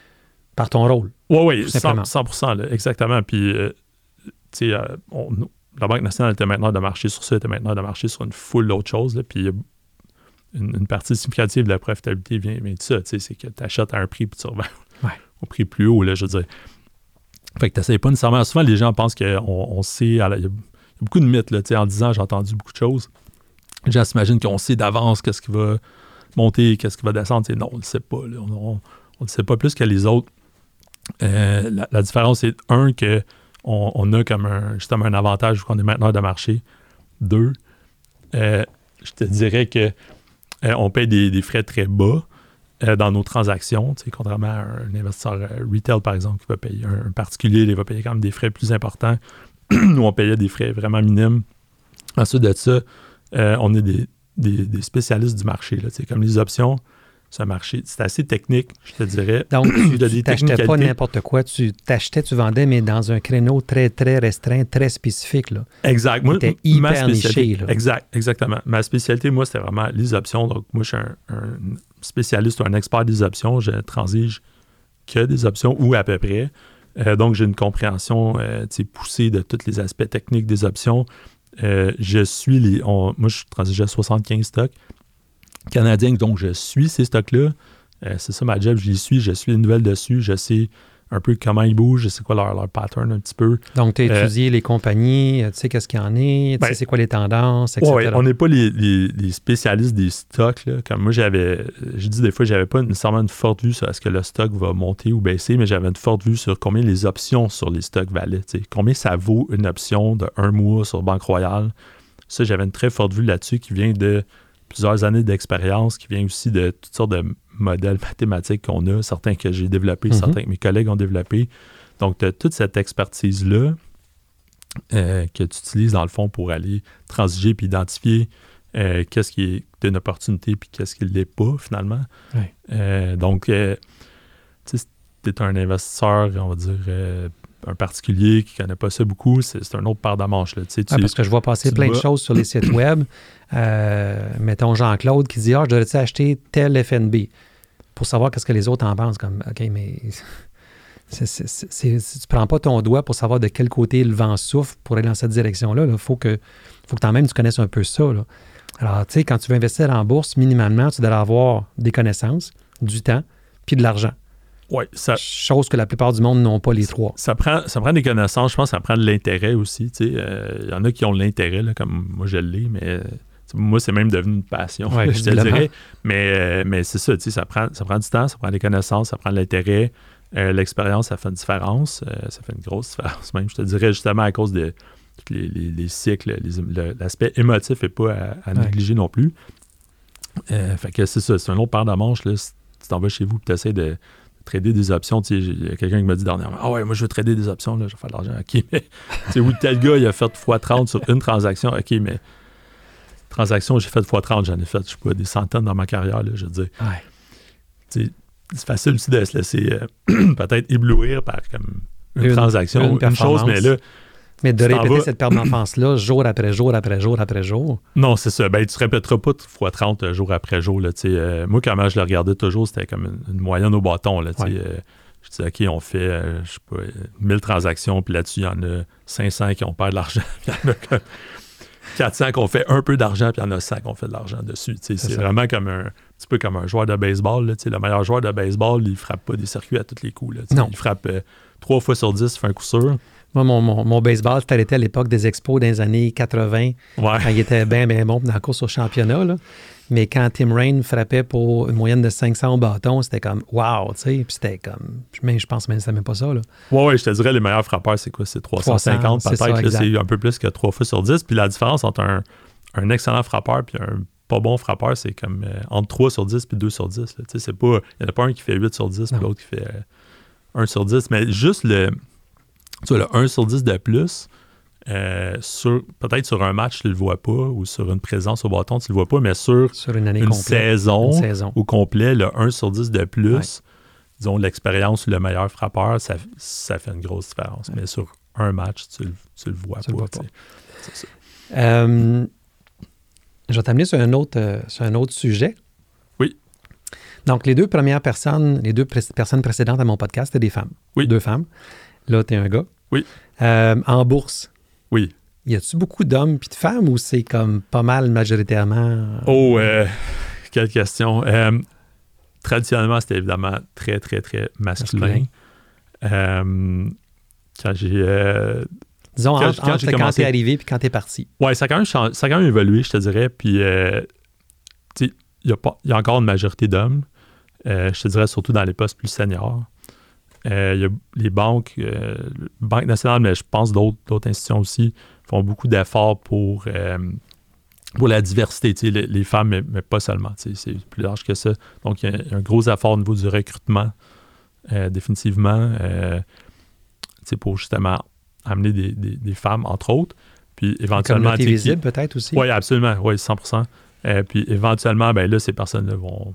par ton rôle. Oui, oui, 100, 100 là, exactement. Puis, euh, tu sais, euh, la Banque nationale était maintenant de marcher sur ça, était maintenant de marcher sur une foule d'autres choses. puis, une, partie significative de la profitabilité vient, de ça, tu sais, c'est que tu achètes à un prix puis tu revends au prix plus haut, là, je veux dire. Fait que tu n'essayes pas nécessairement. Souvent, les gens pensent qu'on on sait. Il y, a beaucoup de mythes, là, tu sais, en disant j'ai entendu beaucoup de choses. Les gens s'imaginent qu'on sait d'avance qu'est-ce qui va monter, qu'est-ce qui va descendre. non, on ne le sait pas. On ne le sait pas plus que les autres. Euh, la, différence, c'est un, que on, a comme un, justement un avantage vu qu'on est mainteneur de marché. Deux, euh, je te dirais que euh, on paye des, frais très bas dans nos transactions, contrairement à un investisseur retail, par exemple, qui va payer un, particulier, il va payer quand même des frais plus importants. Nous, on payait des frais vraiment minimes. Ensuite de ça, on est des, spécialistes du marché. Comme les options, un marché, c'est assez technique, je te dirais. Donc, tu n'achetais pas n'importe quoi, tu t'achetais, tu vendais, mais dans un créneau très, très restreint, très spécifique. Là. Exact. Moi, hyper niché. Exact, exactement. Ma spécialité, moi, c'était vraiment les options. Donc, moi, je suis un, spécialiste ou un expert des options. Je transige que des options ou à peu près. Euh, donc, j'ai une compréhension euh, poussée de tous les aspects techniques des options. Euh, je suis les. moi, je transige à 75 stocks canadiens, donc je suis ces stocks-là. Euh, c'est ça ma job, je les suis, je suis les nouvelles dessus, je sais un peu comment ils bougent, je sais quoi leur, leur pattern un petit peu. Donc, tu as euh, étudié les compagnies, tu sais qu'est-ce qu'il y en est, tu sais ben, c'est quoi les tendances, etc. On n'est pas les, spécialistes des stocks. Là. Comme moi, j'avais, je dis des fois, j'avais pas nécessairement une forte vue sur est-ce que le stock va monter ou baisser, mais j'avais une forte vue sur combien les options sur les stocks valaient. Combien ça vaut une option de un mois sur Banque Royale. Ça, j'avais une très forte vue là-dessus qui vient de plusieurs années d'expérience qui vient aussi de toutes sortes de modèles mathématiques qu'on a, certains que j'ai développés, mhm. certains que mes collègues ont développés. Donc, tu as toute cette expertise-là euh, que tu utilises dans le fond pour aller transiger puis identifier euh, qu'est-ce qui est une opportunité puis qu'est-ce qui ne l'est pas finalement. Euh, donc, tu es un investisseur, on va dire, un particulier qui ne connaît pas ça beaucoup, c'est un autre part de manche. Là. Tu parce que je vois passer plein de choses sur les sites web. Euh, mettons Jean-Claude qui dit Ah, je devrais acheter tel FNB pour savoir qu'est-ce que les autres en pensent. Comme, OK, mais tu ne prends pas ton doigt pour savoir de quel côté le vent souffle pour aller dans cette direction-là. Il faut que, faut que même tu connaisses un peu ça. Alors, tu sais, quand tu veux investir en bourse, minimalement, tu dois avoir des connaissances, du temps, puis de l'argent. Ça. Chose que la plupart du monde n'ont pas les trois. Ça prend, ça prend des connaissances, je pense, ça prend de l'intérêt aussi. Il euh, y en a qui ont l'intérêt, comme moi je l'ai, mais moi, c'est même devenu une passion, je te dirais. Mais, euh, mais c'est ça, ça prend, ça prend du temps, ça prend des connaissances, ça prend de l'intérêt. Euh, l'expérience, ça fait une différence. ça fait une grosse différence même. Je te dirais justement à cause de les, les, cycles, l'aspect émotif n'est pas à, négliger non plus. fait que c'est ça, c'est un autre paire de manches. Là, si tu t'en vas chez vous et tu essaies de trader des options. Il y a quelqu'un qui m'a dit dernièrement Ah ouais, moi je veux trader des options, là, je vais faire de l'argent. OK, mais oui, tel gars, il a fait x30 sur une transaction. OK, mais transaction, j'ai fait x30, j'en ai fait, je sais pas, des centaines dans ma carrière, là, je veux dire. C'est facile aussi de se laisser euh, peut-être éblouir par comme une, transaction, une chose, mais là, mais de répéter cette perte d'enfance-là jour après jour, après jour, après jour? Non, c'est ça. Ben, tu ne répéteras pas fois 30 euh, jour après jour. Là, euh, moi, quand je le regardais toujours, c'était comme une, moyenne au bâton. Là, euh, je disais, OK, on fait, je sais pas, 1000 transactions, puis là-dessus, il y en a 500 qui ont perdu de l'argent. Il y en a 400 qui ont fait un peu d'argent, puis il y en a 100 qui ont fait de l'argent dessus. C'est vraiment comme un, petit peu comme un joueur de baseball. Là, le meilleur joueur de baseball, il frappe pas des circuits à tous les coups. Là, non. Il frappe trois fois sur 10, il fait un coup sûr. Moi, mon, mon, baseball, c'était à l'époque des expos des années 80, quand il était bien, bien bon dans la course au championnat. Mais quand Tim Rain frappait pour une moyenne de 500 au bâton, c'était comme wow, tu sais. Puis c'était comme. Mais je pense même que c'était même pas ça. Là. Ouais, ouais, je te dirais, les meilleurs frappeurs, c'est quoi? C'est 350 peut-être. C'est un peu plus que 3 fois sur 10. Puis la différence entre un, un excellent frappeur puis un pas bon frappeur, c'est comme euh, entre 3 sur 10 puis 2 sur 10. Il n'y en a pas un qui fait 8 sur 10 puis l'autre qui fait 1 euh, sur 10. Mais juste le tu vois, le 1 sur 10 de plus, euh, sur, peut-être sur un match, tu ne le vois pas, ou sur une présence au bâton, tu ne le vois pas, mais sur, une, saison, au complet, le 1 sur 10 de plus, disons, l'expérience ou le meilleur frappeur, ça, fait une grosse différence. Mais sur un match, tu ne le, vois pas. Euh, je vais t'amener sur, un autre, euh, sur un autre sujet. Oui. Donc, les deux premières personnes, les deux personnes précédentes à mon podcast, c'était des femmes. Oui. Deux femmes. Là, tu es un gars. Oui. Euh, en bourse. Oui. Y a-tu beaucoup d'hommes puis de femmes ou c'est comme pas mal majoritairement? Oh, euh, quelle question. Traditionnellement, c'était évidemment très, très, très masculin. quand j'ai. Disons, quand, entre, quand, quand t'es arrivé puis quand t'es parti. Oui, ça, a quand même ça a quand même évolué, je te dirais. Puis, il y, a y a encore une majorité d'hommes. je te dirais surtout dans les postes plus seniors. Il y a les banques, Banque nationale, mais je pense d'autres institutions aussi, font beaucoup d'efforts pour, euh, pour la diversité, les, les, femmes, mais, pas seulement. C'est plus large que ça. Donc, il y, a un gros effort au niveau du recrutement, euh, définitivement, euh, pour justement amener des, des, femmes, entre autres. Puis éventuellement. visible, peut-être aussi. Oui, absolument. Oui, 100 Puis éventuellement, ben là, ces personnes-là vont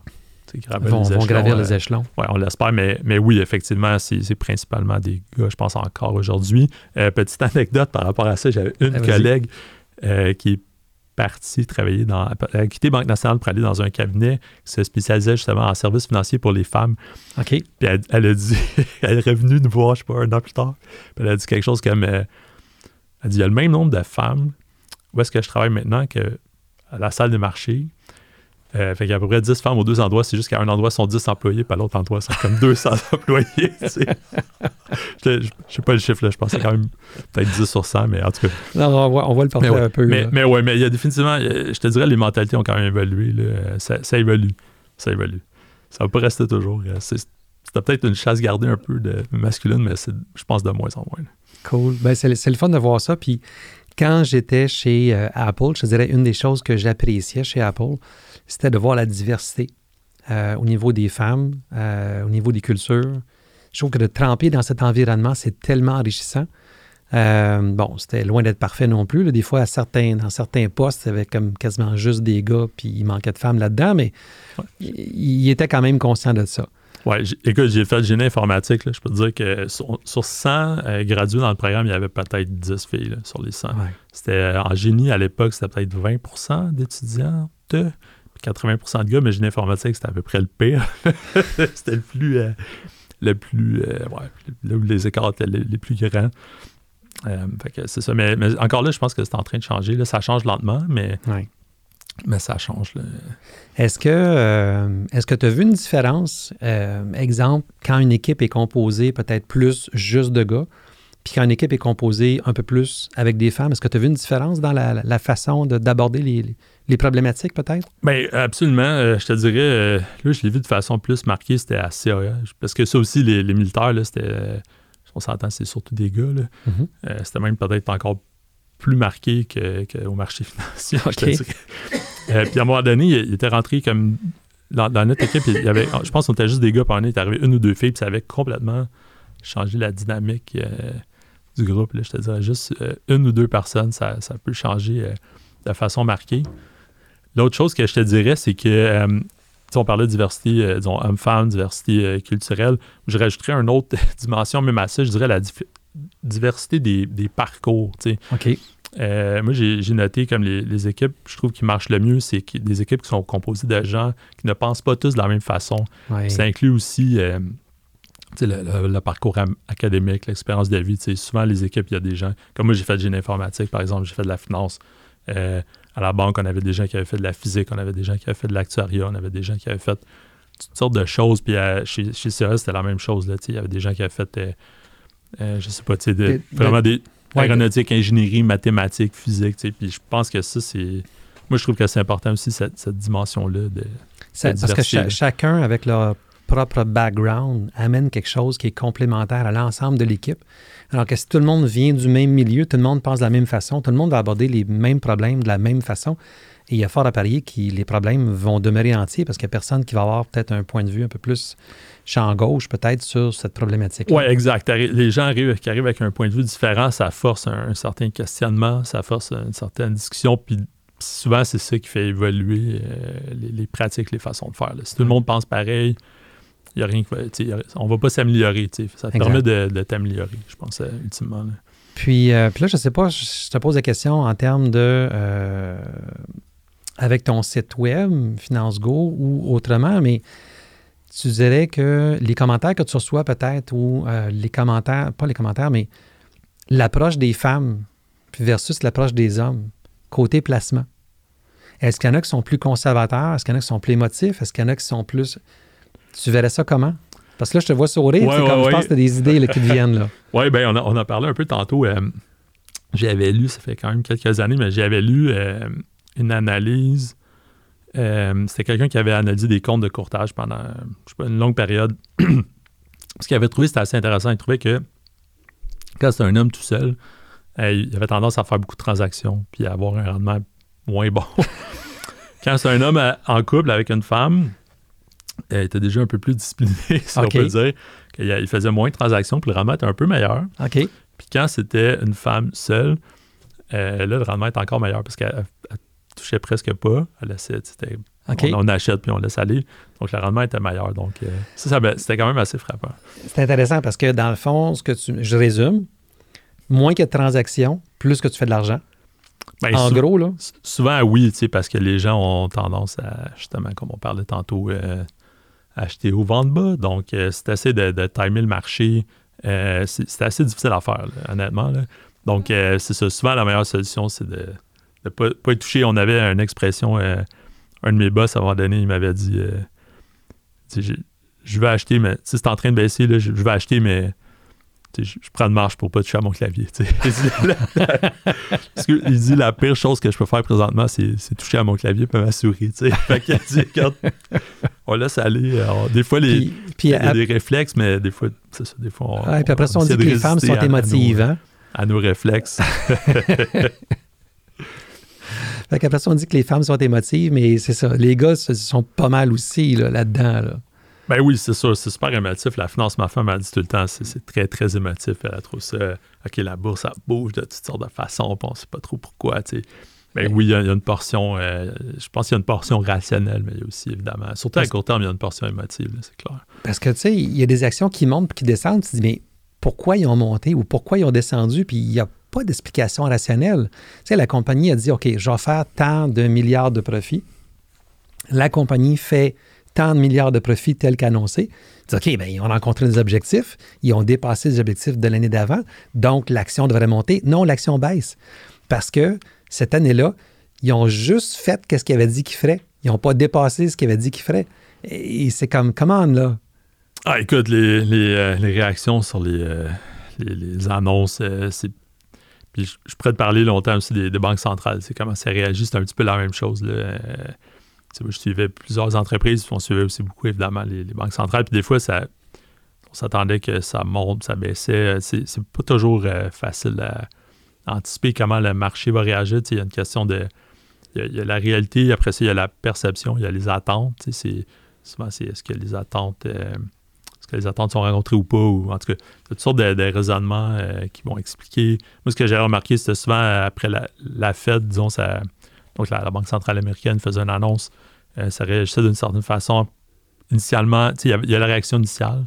vont, vont gravir les échelons. Oui, on l'espère, mais, mais oui, effectivement, c'est principalement des gars, je pense encore aujourd'hui. Euh, petite anecdote par rapport à ça, j'avais une ah, collègue euh, qui est partie travailler dans. Elle a quitté Banque nationale pour aller dans un cabinet qui se spécialisait justement en services financiers pour les femmes. OK. Puis elle, a dit, elle est revenue nous voir, je sais pas, un an plus tard. Puis elle a dit quelque chose comme. Euh, elle dit il y a le même nombre de femmes où est-ce que je travaille maintenant que à la salle de marché euh, fait qu'il y a à peu près 10 femmes aux deux endroits. C'est juste qu'à un endroit, sont 10 employés, puis à l'autre endroit, c'est comme 200 employés. Je ne sais pas le chiffre, là. Je pensais quand même peut-être 10 sur 100, mais en tout cas. Non, on voit, on voit le portrait un peu. Mais, mais ouais, mais il y a définitivement, je te dirais, les mentalités ont quand même évolué. Là. Ça, ça, évolue. Ça évolue. Ça va pas rester toujours. C'était peut-être une chasse gardée un peu de masculine, mais c'est, je pense, de moins en moins. Cool. Ben, c'est, le fun de voir ça. Puis quand j'étais chez euh, Apple, je te dirais, une des choses que j'appréciais chez Apple, c'était de voir la diversité euh, au niveau des femmes, euh, au niveau des cultures. Je trouve que de tremper dans cet environnement, c'est tellement enrichissant. Euh, bon, c'était loin d'être parfait non plus. Des fois, à certains, dans certains postes, il y avait comme quasiment juste des gars, puis il manquait de femmes là-dedans, mais il, était quand même conscient de ça. Oui, écoute, j'ai fait le génie informatique. je peux te dire que sur, 100 gradués dans le programme, il y avait peut-être 10 filles sur les 100. C'était en génie à l'époque, c'était peut-être 20% d'étudiants. 80% de gars, mais génie informatique, c'était à peu près le pire. c'était le plus. Euh, le plus. Euh, ouais, là où les écarts étaient les, plus grands. Euh, c'est ça. Mais, encore là, je pense que c'est en train de changer. Là, ça change lentement, mais. Mais ça change. Est-ce que est-ce que tu as vu une différence? exemple, quand une équipe est composée peut-être plus juste de gars, puis quand une équipe est composée un peu plus avec des femmes, est-ce que tu as vu une différence dans la, façon d'aborder les, les problématiques, peut-être? Bien, absolument. Euh, je te dirais, euh, là, je l'ai vu de façon plus marquée, c'était à CIA. Parce que ça aussi, les, militaires, là, c'était. on s'entend, c'est surtout des gars. Là. Mm-hmm. Euh, c'était même peut-être encore plus marqué qu'au marché financier, je te dirais. puis à un moment donné, il, était rentré comme. Dans, notre équipe, il y avait, je pense qu'on était juste des gars, puis on est arrivé une ou deux filles, puis ça avait complètement changé la dynamique du groupe. Là, je te dirais juste une ou deux personnes, ça, ça peut changer de façon marquée. L'autre chose que je te dirais, c'est que, euh, on parlait de diversité, euh, disons, homme-femme, diversité euh, culturelle. Je rajouterais une autre dimension même à ça, je dirais la diversité des, parcours. OK. moi, j'ai noté comme les, équipes, je trouve qui marchent le mieux, c'est des équipes qui sont composées de gens qui ne pensent pas tous de la même façon. Ça inclut aussi le, parcours académique, l'expérience de vie. souvent, les équipes, il y a des gens, comme moi, j'ai fait de génie informatique, par exemple, j'ai fait de la finance à la banque, on avait des gens qui avaient fait de la physique, on avait des gens qui avaient fait de l'actuariat, on avait des gens qui avaient fait toutes sortes de choses. Puis chez, chez c'était la même chose. Là, il y avait des gens qui avaient fait, euh, euh, je sais pas, de, vraiment des aéronautique, ingénierie, mathématiques, physique. Puis je pense que ça, c'est. Moi, je trouve que c'est important aussi, cette, dimension-là de. parce que chacun, avec leur propre background, amène quelque chose qui est complémentaire à l'ensemble de l'équipe. Alors que si tout le monde vient du même milieu, tout le monde pense de la même façon, tout le monde va aborder les mêmes problèmes de la même façon, et il y a fort à parier que les problèmes vont demeurer entiers parce qu'il n'y a personne qui va avoir peut-être un point de vue un peu plus champ gauche, peut-être, sur cette problématique. Oui, exact. Les gens arrivent, qui arrivent avec un point de vue différent, ça force un, certain questionnement, ça force une certaine discussion, puis souvent, c'est ça qui fait évoluer euh, les, pratiques, les façons de faire. Si tout le monde pense pareil, il y a rien on va pas s'améliorer. Ça te permet de, t'améliorer, je pense, euh, ultimement. Puis, euh, puis là, je sais pas, je te pose la question en termes de. Euh, avec ton site web, FinanceGo ou autrement, mais tu dirais que les commentaires que tu reçois peut-être, ou euh, les commentaires, pas les commentaires, mais l'approche des femmes versus l'approche des hommes, côté placement. Est-ce qu'il y en a qui sont plus conservateurs? Est-ce qu'il y en a qui sont plus émotifs? Est-ce qu'il y en a qui sont plus... Tu verrais ça comment? Parce que là, je te vois sourire. c'est comme je pense que tu des idées qui te viennent. là. Oui, bien, on a, on a parlé un peu tantôt. Euh, j'avais lu, ça fait quand même quelques années, mais j'avais lu euh, une analyse. Euh, c'était quelqu'un qui avait analysé des comptes de courtage pendant je sais pas, une longue période. Ce qu'il avait trouvé, c'était assez intéressant. Il trouvait que quand c'est un homme tout seul, il avait tendance à faire beaucoup de transactions puis à avoir un rendement moins bon. quand c'est un homme en couple avec une femme, était déjà un peu plus discipliné, si on peut dire. Il faisait moins de transactions, puis le rendement était un peu meilleur. Puis quand c'était une femme seule, euh, là, le rendement est encore meilleur parce qu'elle touchait presque pas. Elle laissait, on, achète puis on laisse aller. Donc, le rendement était meilleur. Donc, euh, ça, ben, c'était quand même assez frappant. C'est intéressant parce que dans le fond, ce que tu, je résume, moins que de transactions, plus que tu fais de l'argent. Ben, en gros, là. Souvent, oui, parce que les gens ont tendance à, justement, comme on parlait tantôt, euh, acheter ou vendre bas. Donc, c'est assez de, timer le marché. c'est assez difficile à faire, honnêtement. Donc, c'est ça. Souvent, la meilleure solution, c'est de ne pas, être touché. On avait une expression un de mes boss, à un moment donné, il m'avait dit euh, je, vais acheter, mais si c'est en train de baisser, là, je, vais acheter, mais je, prends de marche pour pas toucher à mon clavier. il dit la pire chose que je peux faire présentement, c'est toucher à mon clavier et ma souris. Fait qu'il dit, on laisse aller. des fois, les, il y a des réflexes, mais des fois, c'est ça. Des fois, on, puis après ça, on dit que les femmes sont émotives. Hein? à nos réflexes. Fait qu'après ça, on dit que les femmes sont émotives, mais c'est ça. Les gars sont pas mal aussi là-dedans. Là, Ben oui, c'est sûr, c'est super émotif. La finance, ma femme m'a dit tout le temps, c'est très, très émotif. Elle trouve ça, OK, la bourse, ça bouge de toutes sortes de façons, puis on sait pas trop pourquoi, tu sais. Ben oui, il y, a une portion, euh, je pense qu'il y a une portion rationnelle, mais il y a aussi, évidemment, surtout à court terme, il y a une portion émotive, c'est clair. Parce que, tu sais, il y a des actions qui montent puis qui descendent, tu te dis, mais pourquoi ils ont monté ou pourquoi ils ont descendu, puis il y a pas d'explication rationnelle. Tu sais, la compagnie a dit, OK, je vais faire tant de milliards de profits. La compagnie fait tant de milliards de profits tel qu'annoncé. Dit, OK, bien, ils ont rencontré des objectifs, ils ont dépassé les objectifs de l'année d'avant, donc l'action devrait monter. Non, l'action baisse. Parce que cette année-là, ils ont juste fait ce qu'ils avaient dit qu'ils feraient. Ils n'ont pas dépassé ce qu'ils avaient dit qu'ils feraient. Et c'est comme, comment là? Ah, écoute, les, euh, réactions sur les, euh, les, annonces, euh, c'est puis je, pourrais te parler longtemps aussi des, banques centrales. C'est comment ça réagit, c'est un petit peu la même chose. Là. Euh, je suivais plusieurs entreprises, on suivait aussi beaucoup, évidemment, les, banques centrales. Puis des fois, ça, on s'attendait que ça monte, ça baissait. C'est, pas toujours euh, facile à, anticiper comment le marché va réagir. Il y a une question de. Il y, a, la réalité, après ça, il y a la perception, il y a les attentes. C'est, souvent, c'est est-ce que les attentes. Euh, est-ce que les attentes sont rencontrées ou pas? Ou, en tout cas, toutes sortes de, raisonnements euh, qui vont expliquer. Moi, ce que j'ai remarqué, c'était souvent après la, Fed, disons, ça, donc la, Banque centrale américaine faisait une annonce, euh, ça réagissait d'une certaine façon. Initialement, il y, a la réaction initiale.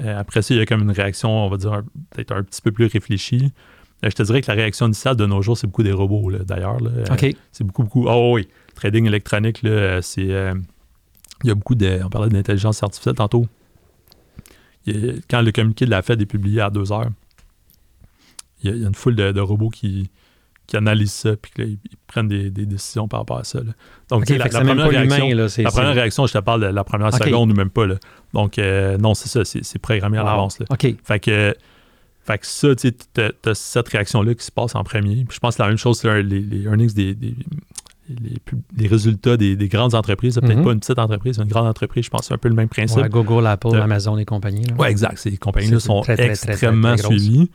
Euh, après ça, il y a comme une réaction, on va dire, peut-être un petit peu plus réfléchie. je te dirais que la réaction initiale de nos jours, c'est beaucoup des robots, d'ailleurs. OK. c'est beaucoup, beaucoup. Oh oui, trading électronique, c'est. il y a beaucoup de. On parlait d'intelligence artificielle tantôt quand le communiqué de la Fed est publié à deux heures, il y a, une foule de, robots qui, qui analysent ça puis ils, prennent des, décisions par rapport à ça. Donc, la, première réaction, la première réaction, je te parle de la première seconde ou même pas. Donc, euh, non, c'est ça, c'est programmé à l'avance. Fait que, fait que ça, tu as, cette réaction-là qui se passe en premier. Puis je pense que la même chose, c'est les, les, earnings des, les, résultats des, grandes entreprises. Peut-être mhm. pas une petite entreprise, mais une grande entreprise, je pense que c'est un peu le même principe. Google, Apple, Amazon et compagnie. Oui, exact. Ces compagnies-là sont extrêmement suivies.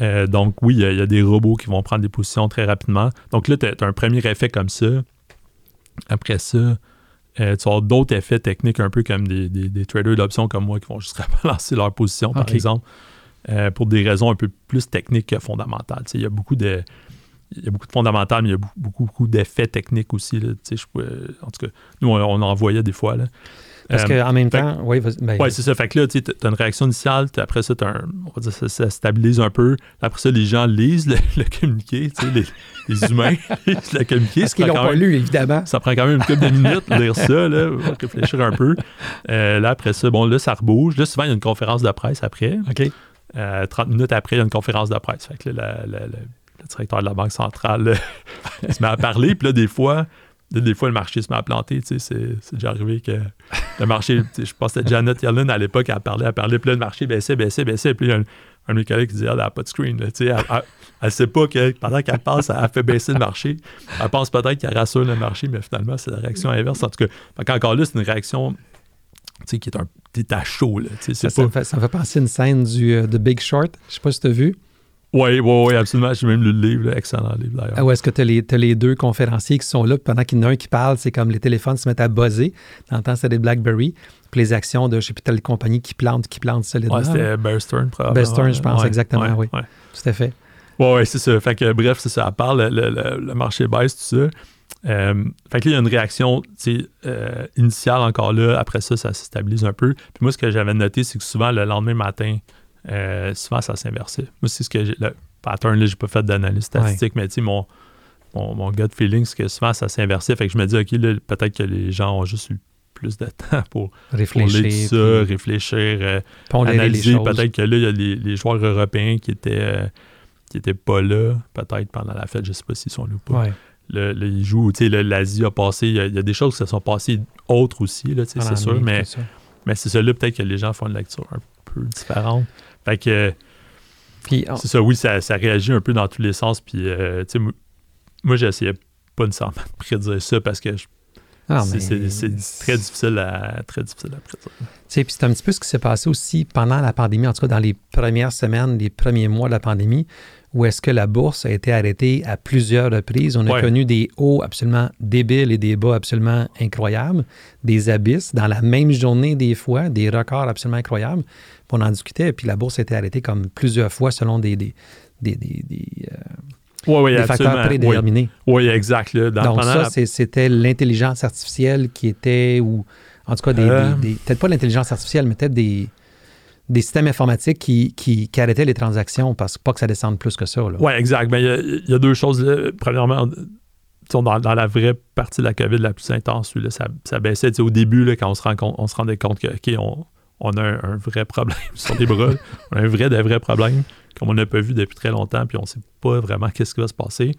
Euh, donc, oui, il y, a des robots qui vont prendre des positions très rapidement. Donc là, tu as, un premier effet comme ça. Après ça, euh, tu avoir d'autres effets techniques un peu comme des, traders d'options comme moi qui vont juste relancer leur position, par exemple, euh, pour des raisons un peu plus techniques que fondamentales. Il y a beaucoup de il y a beaucoup de fondamentales, mais il y a beaucoup, beaucoup, d'effets techniques aussi. Là, je en tout cas, nous, on, en voyait des fois. Là. Parce Euh, qu'en même fait temps, oui, ben, Ouais, c'est ça. Fait que là, tu as une réaction initiale, après ça, un, on va dire, ça, ça stabilise un peu. Après ça, les gens lisent le, le communiqué, tu sais, les, les humains lisent le communiqué. parce Ça qu'ils prend l'ont quand pas même- lu, évidemment. Ça prend quand même une couple de minutes de lire ça, là, réfléchir un peu. Euh, là, après ça, bon, là, ça rebouge. Là, souvent, il y a une conférence de presse après. OK. Euh, 30 minutes après, il y a une conférence de presse. Fait que là, la- la- la- le directeur de la Banque centrale se met à parler. Puis là, des fois, des fois, le marché se met à planter. tu sais, C'est déjà arrivé que le marché, je pense que c'était Janet Yellen à l'époque, elle parlait, elle parlait. Puis là, le marché baissait, baissait, baissait. Puis il y a un, un de mes collègues qui disait, elle n'a pas de screen. là, tu sais, elle, elle, elle sait pas que pendant qu'elle passe, elle fait baisser le marché. Elle pense peut-être qu'elle rassure le marché, mais finalement, c'est la réaction inverse. En tout cas, fait qu'encore là, c'est une réaction tu sais, qui est un t'es à chaud. Là, Ça, me fait, ça me fait penser à une scène du euh, The Big Short. Je sais pas si tu as vu. Oui, oui, oui, absolument. J'ai même lu le livre, là. excellent livre d'ailleurs. Ah, est-ce que tu as, les deux conférenciers qui sont là, pendant qu'il y en a un qui parle, c'est comme les téléphones se mettent à buzzer. Dans le temps, c'était des BlackBerry. Puis les actions de, je sais plus, telle compagnie qui plante, qui plante solidement. C'était Bear Stearns, probablement. Bear Stearns, je pense, Ouais, exactement, ouais, oui. Tout à fait. ouais, ouais, c'est ça. Fait que, bref, c'est ça. À part le, le- marché baisse, tout ça. Euh, fait que là, il y a une réaction euh, initiale encore là. Après ça, ça se stabilise un peu. Puis moi, ce que j'avais noté, c'est que souvent, le lendemain matin, euh, souvent, ça s'inversait. Moi, c'est ce que j'ai. Le pattern, là, j'ai pas fait d'analyse statistique, mais tu sais, mon, mon, mon gut feeling, c'est que souvent, ça s'inversait. Fait que je me dis, OK, là, peut-être que les gens ont juste eu plus de temps pour, pour Réfléchir. lire tout ça, réfléchir. euh, analyser. Peut-être que là, il y a les, les joueurs européens qui étaient, euh, qui étaient pas là, peut-être pendant la fête, je sais pas s'ils sont là ou pas. Ouais. Le- le- ils jouent, tu sais, l'Asie a passé, il y, a, il y a des choses qui se sont passées autres aussi, là, tu sais, c'est sûr, mais, mais c'est ça là, peut-être que les gens font une lecture un peu différente. Fait que, Puis, oh, c'est ça, oui, ça, ça réagit un peu dans tous les sens, puis, euh, tu sais, moi, j'essayais pas nécessairement de prédire ça parce que je- ah, c'est- mais- c'est c'est très difficile à, très difficile à prédire. Tu sais, puis c'est un petit peu ce qui s'est passé aussi pendant la pandémie, en tout cas dans les premières semaines, les premiers mois de la pandémie, où est-ce que la bourse a été arrêtée à plusieurs reprises. On a Ouais. connu des hauts absolument débiles et des bas absolument incroyables, des abysses dans la même journée des fois, des records absolument incroyables. On en discutait, puis la bourse été arrêtée comme plusieurs fois selon des, des, des, des- des, euh, Oui, oui, des facteurs. Oui, prédéterminés. oui, exact. Là, dans, Donc ça, la- c'était l'intelligence artificielle qui était, ou en tout cas, des, Euh. des- des- peut-être pas l'intelligence artificielle, mais peut-être des, des systèmes informatiques qui, qui, qui arrêtaient les transactions parce que pas que ça descende plus que ça. Oui, exact. Mais il y a- il y, a deux choses. Là. Premièrement, dans, dans la vraie partie de la COVID la plus intense, là, ça, ça baissait. Au début, là, quand on se, rend compte- on se rendait compte que, on, on a un, un vrai problème sur les bras, on a un vrai, de vrais problèmes, comme on n'a pas vu depuis très longtemps, puis on ne sait pas vraiment qu'est-ce qui va se passer.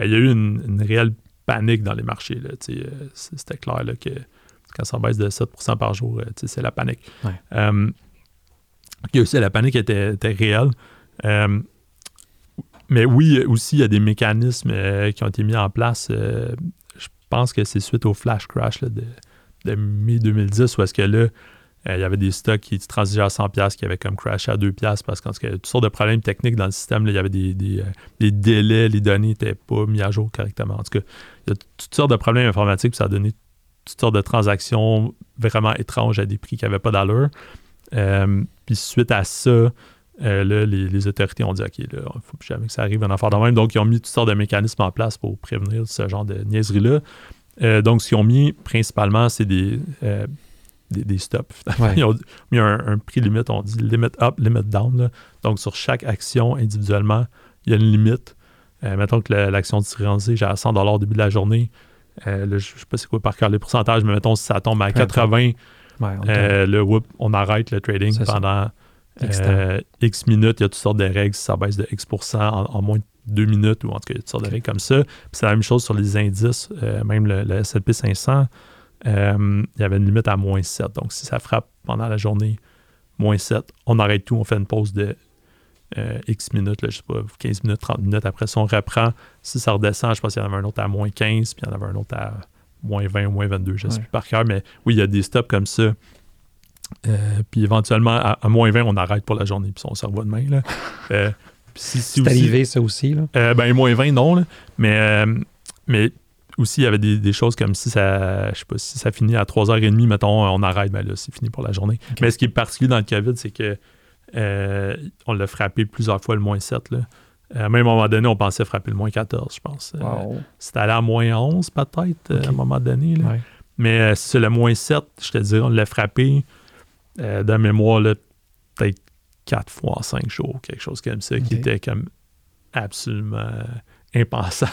Euh, Il y a eu une, une réelle panique dans les marchés. Euh, C'était clair là, que quand ça baisse de 7% par jour, euh, c'est la panique. Ouais. Euh, aussi la panique était, était réelle. Euh, mais oui, aussi, il y a des mécanismes euh, qui ont été mis en place. je pense que c'est suite au flash crash là, de, de mi-2010 où est-ce que là, euh, il y avait des stocks qui transigeaient à 100$ qui avaient comme crashé à 2$ parce qu'en tout cas, toutes sortes de problèmes techniques dans le système. il y avait des, des, euh, délais, les données n'étaient pas mises à jour correctement. En tout cas, il y a toutes sortes de problèmes informatiques, puis ça a donné toutes sortes de transactions vraiment étranges à des prix qui n'avaient pas d'allure. Euh, puis suite à ça, là, les, autorités ont dit OK, là, il ne faut plus jamais que ça arrive, un affaire de même. Donc, ils ont mis toutes sortes de mécanismes en place pour prévenir ce genre de niaiserie-là. Donc, ce qu'ils ont mis principalement, c'est des, des, des stops. Ouais. Ils ont mis un, un prix limite, on dit limit up, limit down. là. Donc, sur chaque action individuellement, il y a une limite. Euh, mettons que la- l'action de Tiranzé, j'ai à 100 au début de la journée. Euh, là, je ne sais pas c'est quoi par cœur les pourcentages, mais mettons si ça tombe à Peu importe. 80, Ouais, on euh, là, whoop, on arrête le trading pendant X X minutes. Il y a toutes sortes de règles. Si ça baisse de X en, en moins de deux minutes, ou en tout cas, il y a toutes sortes de règles comme ça. Puis c'est la même chose sur les indices, même le, le S&P 500. Euh, il y avait une limite à moins 7. Donc, si ça frappe pendant la journée, moins 7, on arrête tout, on fait une pause de euh, X minutes, là, je sais pas, 15 minutes, 30 minutes. Après ça, on reprend. Si ça redescend, je pense qu'il y en avait un autre à moins 15, puis il y en avait un autre à moins 20 ou moins 22, je ne sais Ouais. plus par cœur. Mais oui, il y a des stops comme ça. Euh, puis éventuellement, à, à moins 20, on arrête pour la journée, puis on se revoit demain. Là. Euh, si, si C'est aussi- arrivé, ça aussi. Là? ben, moins 20, non. là. Mais, mais aussi, il y avait des, des choses comme si ça, je sais pas, si ça finit à 3h30, mettons, on arrête, ben là, c'est fini pour la journée. Mais ce qui est particulier dans le COVID, c'est que euh, on l'a frappé plusieurs fois le moins 7. Là. Euh, même à un moment donné, on pensait frapper le moins 14, je pense. Euh. C'était allé à moins 11, peut-être, à un moment donné. là. Ouais. Mais euh, c'est le moins 7, je te dirais, on l'a frappé dans mémoire, peut-être 4 fois en 5 jours, quelque chose comme ça, qui était comme absolument impensable,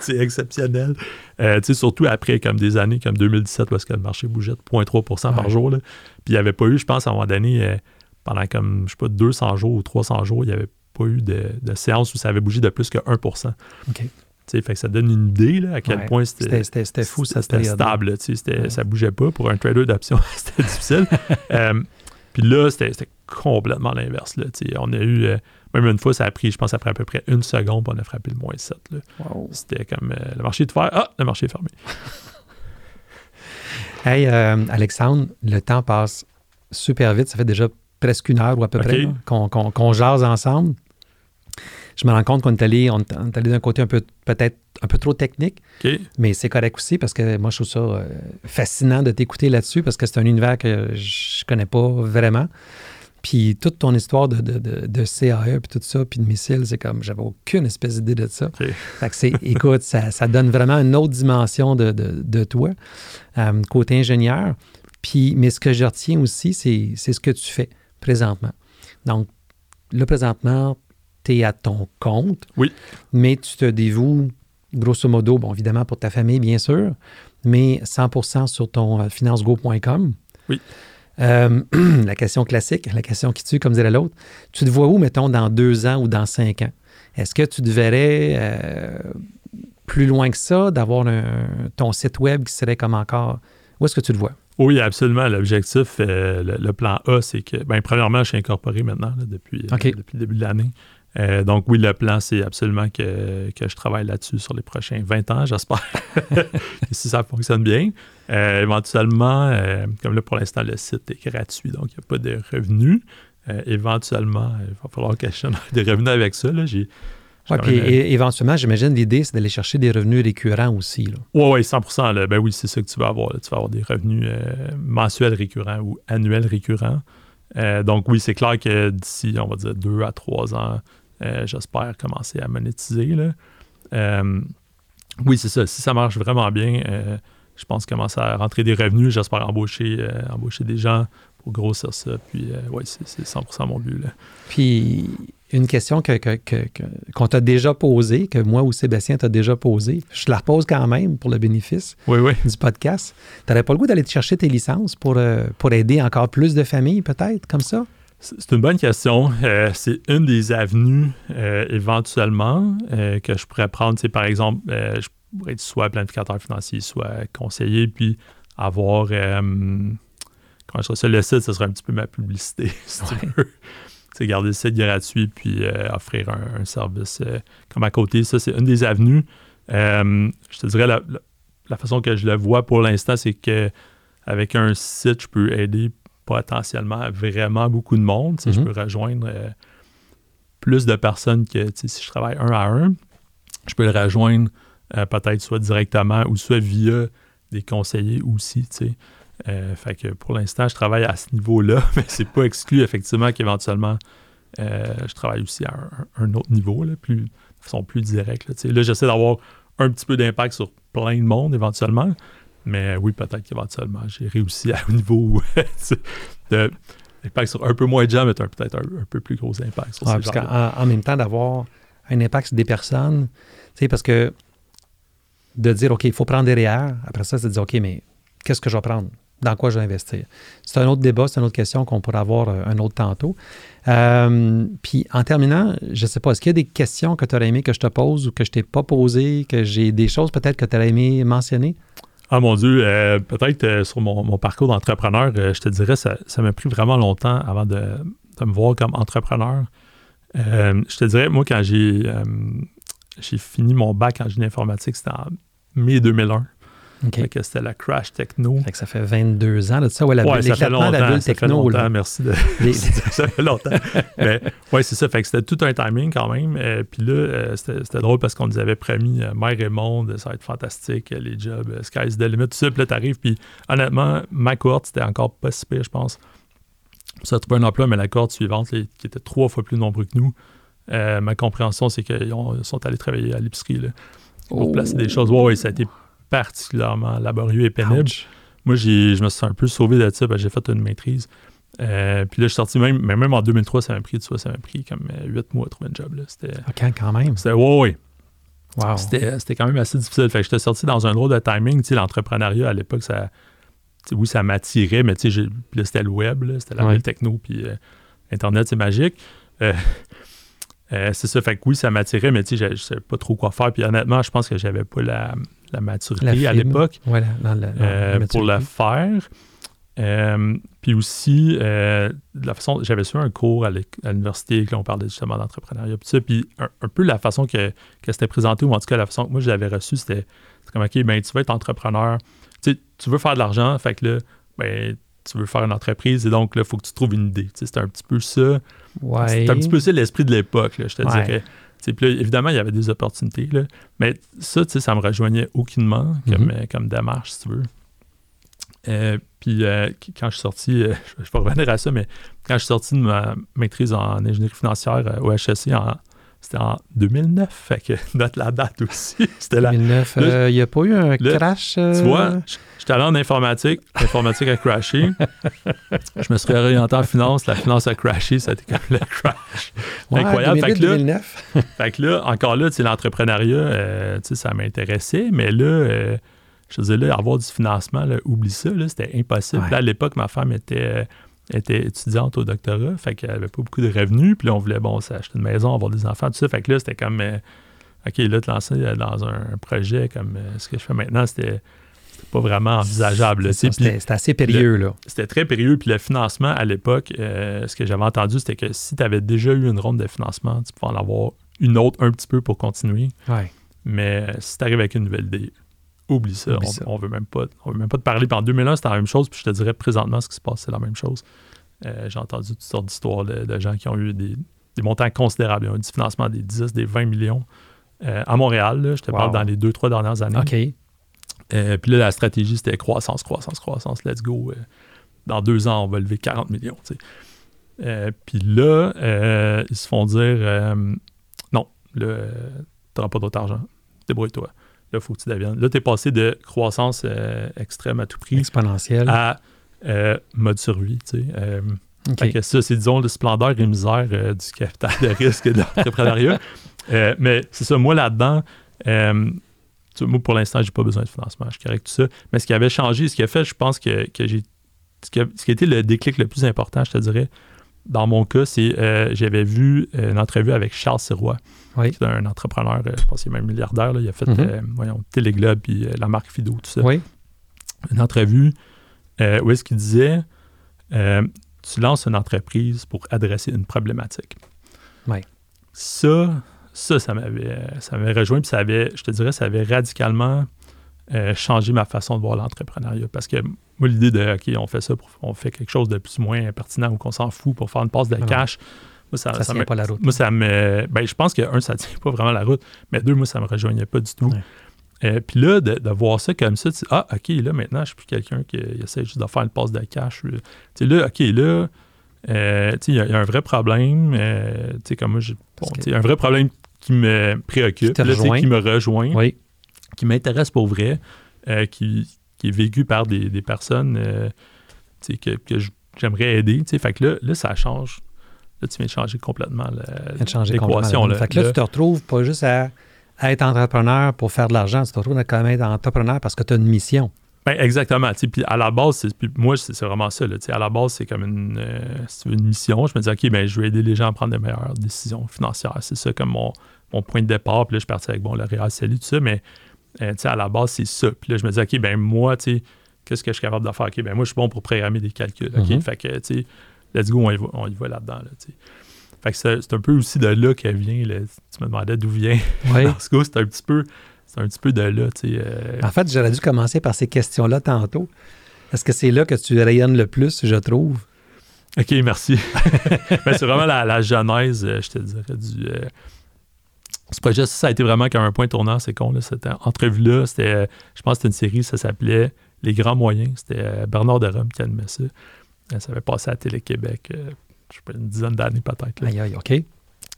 sais, exceptionnel. Euh, surtout après comme des années comme 2017, où est-ce que le marché bougeait de 0,3% par Ouais. jour. là. Puis il n'y avait pas eu, je pense, à un moment donné, euh, pendant comme, je sais pas, 200 jours ou 300 jours, il n'y avait pas eu de, de séance où ça avait bougé de plus que 1 Tu OK. sais, fait que ça donne une idée là, à quel Ouais. point C'était c'était fou, c'était stable, là, c'était- Ouais. ça bougeait pas. Pour un trader d'options, c'était difficile. Euh, puis là, c'était complètement l'inverse. On a eu, même une fois, ça a pris, je pense, après à peu près une seconde, on a frappé le moins 7. là. Wow. C'était comme euh, le marché de fer, ah, le marché est fermé. Hey, euh, Alexandre, le temps passe super vite. Ça fait déjà presque une heure ou à peu près qu'on qu'on jase ensemble. Je me rends compte qu'on est allé, on est est allé d'un côté un peu peut-être un peu trop technique, mais c'est correct aussi parce que moi, je trouve ça euh, fascinant de t'écouter là-dessus parce que c'est un univers que je connais pas vraiment. Puis toute ton histoire de, de, de, de CAE, puis tout ça, puis de missiles, c'est comme, j'avais aucune espèce d'idée de ça. OK. Fait que c'est, écoute, ça, ça donne vraiment une autre dimension de, de, de toi, euh, côté ingénieur. Puis, mais ce que je retiens aussi, c'est, c'est ce que tu fais présentement. Donc, là, présentement, tu es à ton compte. Oui. Mais tu te dévoues, grosso modo, bon, évidemment, pour ta famille, bien sûr, mais 100% sur ton euh, financego.com. Oui. Euh, la question classique, la question qui tue, comme dirait l'autre, tu te vois où, mettons, dans deux ans ou dans cinq ans? Est-ce que tu te verrais euh, plus loin que ça, d'avoir ton site web qui serait comme encore? Où est-ce que tu le vois? Oui, absolument. L'objectif, euh, le, le plan A, c'est que, ben, premièrement, je suis incorporé maintenant là, depuis, euh, depuis le début de l'année. Euh, donc, oui, le plan, c'est absolument que, que je travaille là-dessus sur les prochains 20 ans, j'espère. Si ça fonctionne bien. Euh, éventuellement, euh, comme là, pour l'instant, le site est gratuit, donc il n'y a pas de revenus. Éventuellement, il va falloir que je des revenus avec ça. Là. J'ai, Ouais, puis même, éventuellement, j'imagine l'idée, c'est d'aller chercher des revenus récurrents aussi. Oui, oui, 100 là. Ben oui, c'est ça que tu vas avoir. là. Tu vas avoir des revenus mensuels récurrents ou annuels récurrents. Donc oui, c'est clair que d'ici, on va dire, deux à trois ans, euh, j'espère commencer à monétiser. Là. Euh, oui, c'est ça. Si ça marche vraiment bien, euh, je pense commencer à rentrer des revenus. J'espère embaucher, embaucher des gens pour grossir ça. Puis oui, c'est, c'est 100 mon but. Là. Puis une question que, que- que- que- qu'on t'a déjà posée, que moi ou Sébastien t'a déjà posée, je te la repose quand même pour le bénéfice Oui, oui. du podcast. Tu n'aurais pas le goût d'aller te chercher tes licences pour, pour aider encore plus de familles, peut-être, comme ça? C'est une bonne question. Euh, c'est une des avenues euh, éventuellement euh, que je pourrais prendre. C'est par exemple, je pourrais être soit planificateur financier, soit conseiller, puis avoir. comment je dirais ça, le site, ce serait un petit peu ma publicité, si tu veux. C'est garder le site gratuit, puis offrir un, un service comme à côté. Ça, c'est une des avenues. Je te dirais, la, la- la façon que je le vois pour l'instant, c'est que avec un site, je peux aider potentiellement vraiment beaucoup de monde. Sais, Mhm. Je peux rejoindre euh, plus de personnes que si je travaille un à un. Je peux le rejoindre euh, peut-être soit directement ou soit via des conseillers aussi. Euh, fait que pour l'instant, je travaille à ce niveau-là, mais c'est pas exclu effectivement qu'éventuellement je travaille aussi à un, un autre niveau, là, plus, de façon plus directe. Là, j'essaie d'avoir un petit peu d'impact sur plein de monde éventuellement. Mais oui, peut-être qu'éventuellement, j'ai réussi à un niveau de impact sur un peu moins de gens, mais peut-être un, un peu plus gros impact sur Ouais, ces en même temps, d'avoir un impact sur des personnes, tu sais, parce que de dire, OK, il faut prendre des REER, après ça, c'est de dire, OK, mais qu'est-ce que je vais prendre? Dans quoi je vais investir? C'est un autre débat, c'est une autre question qu'on pourra avoir euh, un autre tantôt. Euh, puis en terminant, je ne sais pas, est-ce qu'il y a des questions que tu aurais aimé que je te pose ou que je t'ai pas posées, que j'ai des choses peut-être que tu aurais aimé mentionner? Ah mon Dieu, euh, peut-être euh, sur mon, parcours d'entrepreneur, euh, je te dirais, ça, m'a pris vraiment longtemps avant de, me voir comme entrepreneur. Je te dirais, moi, quand j'ai j'ai fini mon bac en génie informatique, c'était en mai 2001. Fait que c'était la Crash Techno. Fait que ça fait 22 ans de ça. Ouais, la, Ouais, ça fait de la longtemps, bulle ça fait longtemps, là. merci de... Les- ça fait longtemps. Mais ouais, c'est ça. Fait que c'était tout un timing quand même. Euh, Puis là, euh, c'était c'était drôle parce qu'on nous avait promis euh, mère et monde, ça va être fantastique, euh, les jobs, euh, sky's the limit, tout ça. Puis là, t'arrives. Puis honnêtement, ma cohorte, c'était encore pas si pire, je pense. Ça a trouvé un emploi, mais la cohorte suivante, qui était trois fois plus nombreux que nous, ma compréhension, c'est qu'ils ont- sont allés travailler à l'épicerie là, pour Oh. placer des choses. Ouais, ouais, ça a été particulièrement laborieux et pénible. Moi, je me suis un peu sauvé de ça, j'ai fait une maîtrise. Euh, puis là, je suis sorti même, mais même en 2003, ça m'a pris, tu vois, ça m'a pris comme 8 euh, mois à trouver un job. Là. C'était, OK, quand même? C'était, ouais, ouais. Wow. C'était, c'était quand même assez difficile. Fait que j'étais sorti dans un drôle de timing. Tu sais, l'entrepreneuriat, à l'époque, ça, oui, ça m'attirait, mais tu sais, là, c'était le web, là, c'était la ouais. techno, puis euh, Internet, c'est magique. c'est ça, fait que oui, ça m'attirait, mais tu sais, je ne savais pas trop quoi faire. Puis honnêtement, je pense que j'avais pas la, la maturité à l'époque voilà, dans pour le faire. Euh, puis aussi, euh, de la façon, j'avais su un cours à l'université, on parlait justement d'entrepreneuriat, puis ça, puis un, peu la façon que, que c'était présenté, ou en tout cas la façon que moi je l'avais reçu, c'était comme, OK, ben tu veux être entrepreneur, tu, tu veux faire de l'argent, fait que là, ben, tu veux faire une entreprise, et donc là, il faut que tu trouves une idée. C'était un petit peu ça. Ouais. C'était un petit peu ça l'esprit de l'époque, je te dirais. Puis évidemment, il y avait des opportunités, là, mais ça, ça me rejoignait aucunement comme, mm-hmm. comme démarche, si tu veux. Euh, puis euh, quand je suis sorti, euh, je vais revenir à ça, mais quand je suis sorti de ma maîtrise en ingénierie financière au HSC, c'était en 2009, fait que note la date aussi. c'était 2009, il n'y a pas eu un crash? Tu vois, j'étais allé en informatique, l'informatique a crashé. je me suis réorienté en finance, la finance a crashé, c'était comme le crash. Incroyable. 2008, fait, que là, 2009. fait que là, encore là, l'entrepreneuriat, ça m'intéressait, mais là je disais, là, avoir du financement, oublie ça, c'était impossible. Là, à l'époque, ma femme était, était étudiante au doctorat, fait qu'elle n'avait pas beaucoup de revenus. Puis là, on voulait, bon, s'acheter une maison, avoir des enfants, tout ça. Fait que là, c'était comme, euh, OK, là, te lancer dans un projet comme euh, ce que je fais maintenant, c'était pas vraiment envisageable. C'était assez périlleux, là. C'était très périlleux. Puis le financement, à l'époque, euh, ce que j'avais entendu, c'était que si tu avais déjà eu une ronde de financement, tu pouvais en avoir une autre un petit peu pour continuer. Mais si tu arrives avec une nouvelle idée, Oublie ça. on, veut même pas, on veut même pas te parler. Puis en 2001, c'était la même chose. Puis je te dirais présentement, ce qui se passe, c'est la même chose. Euh, j'ai entendu toutes sortes d'histoires de, gens qui ont eu des, montants considérables. Ils ont eu du financement des 10, des 20 millions. Euh, à Montréal, je te parle dans les deux, trois dernières années. OK. Euh, puis là, la stratégie, c'était croissance, croissance, croissance, let's go. dans deux ans, on va lever 40 millions. puis là, ils se font dire non, tu n'auras pas d'autre argent. Débrouille-toi. Là, faut que tu deviennes. Là, tu es passé de croissance euh, extrême à tout prix. Exponentielle. À euh, mode survie, tu sais. Euh, que ça, c'est, disons, le splendeur et misère du capital de risque de l'entrepreneuriat. mais c'est ça, moi, là-dedans, moi, pour l'instant, j'ai pas besoin de financement. Je correct tout ça. Mais ce qui avait changé, ce qui a fait, je pense que, que j'ai. Ce qui, a, ce qui, a, été le déclic le plus important, je te dirais, dans mon cas, c'est euh, j'avais vu une entrevue avec Charles Sirois, qui est un entrepreneur, euh, je pense qu'il est même milliardaire. il a fait mm Téléglobe puis la marque Fido, tout ça. Une entrevue où est-ce qu'il disait Tu lances une entreprise pour adresser une problématique. Ça, ça, ça m'avait, ça m'avait rejoint, puis ça avait, je te dirais, ça avait radicalement changé ma façon de voir l'entrepreneuriat. Parce que moi, l'idée de, OK, on fait ça, on fait quelque chose de plus ou moins pertinent ou qu'on s'en fout pour faire une passe de cash. Moi, ça, ça, tient pas la route. Moi, ça me. Ben, je pense que, un, ça tient pas vraiment la route, mais deux, moi, ça me rejoignait pas du tout. Euh, puis là, de, voir ça comme ça, tu sais, ah, OK, là, maintenant, je suis plus quelqu'un qui essaie juste de faire une passe de cash. Tu sais, là, OK, là, euh, tu sais, il y, a un vrai problème. Euh, tu sais, comme moi, j'ai bon, un vrai problème qui me préoccupe, qui, là, qui me rejoint, qui m'intéresse pour vrai, qui, qui est vécu par des, personnes euh, que, que j'aimerais aider. Fait que là, là, ça change. Là, tu viens de changer complètement l'équation. Fait que là, tu te retrouves pas juste à, être entrepreneur pour faire de l'argent, tu te retrouves à quand même être entrepreneur parce que tu as une mission. Ben, exactement. Puis à la base, moi, c'est vraiment ça. Là, à la base, c'est comme une, euh, une mission. Je me dis, OK, ben, je vais aider les gens à prendre des meilleures décisions financières. C'est ça comme mon, point de départ. Puis là, je suis parti avec bon, le Real Salut, tout ça. Mais euh, à la base, c'est ça. Puis là, je me dis, OK, ben moi, qu'est-ce que je suis capable de faire? OK, ben moi, je suis bon pour programmer des calculs. OK, mm-hmm. fait que, tu let's go, on y va, on y va là-dedans. Là, fait que c'est un peu aussi de là qu'elle vient. Là. Tu me demandais d'où vient. Oui. c'est un petit peu. C'est un petit peu de là, tu. Euh. En fait, j'aurais dû commencer par ces questions-là tantôt. Est-ce que c'est là que tu rayonnes le plus, je trouve? OK, merci. Ben, c'est vraiment la, genèse, euh, je te dirais, du, ce projet, ça, a été vraiment comme un point tournant, c'est con. Là, cette entrevue-là, c'était, je pense que c'était une série, ça s'appelait Les Grands Moyens. C'était euh, Bernard de Rome qui animait ça. Euh, ça avait passé à Télé-Québec, euh, je sais pas, une dizaine d'années peut-être. Aïe, aïe, OK.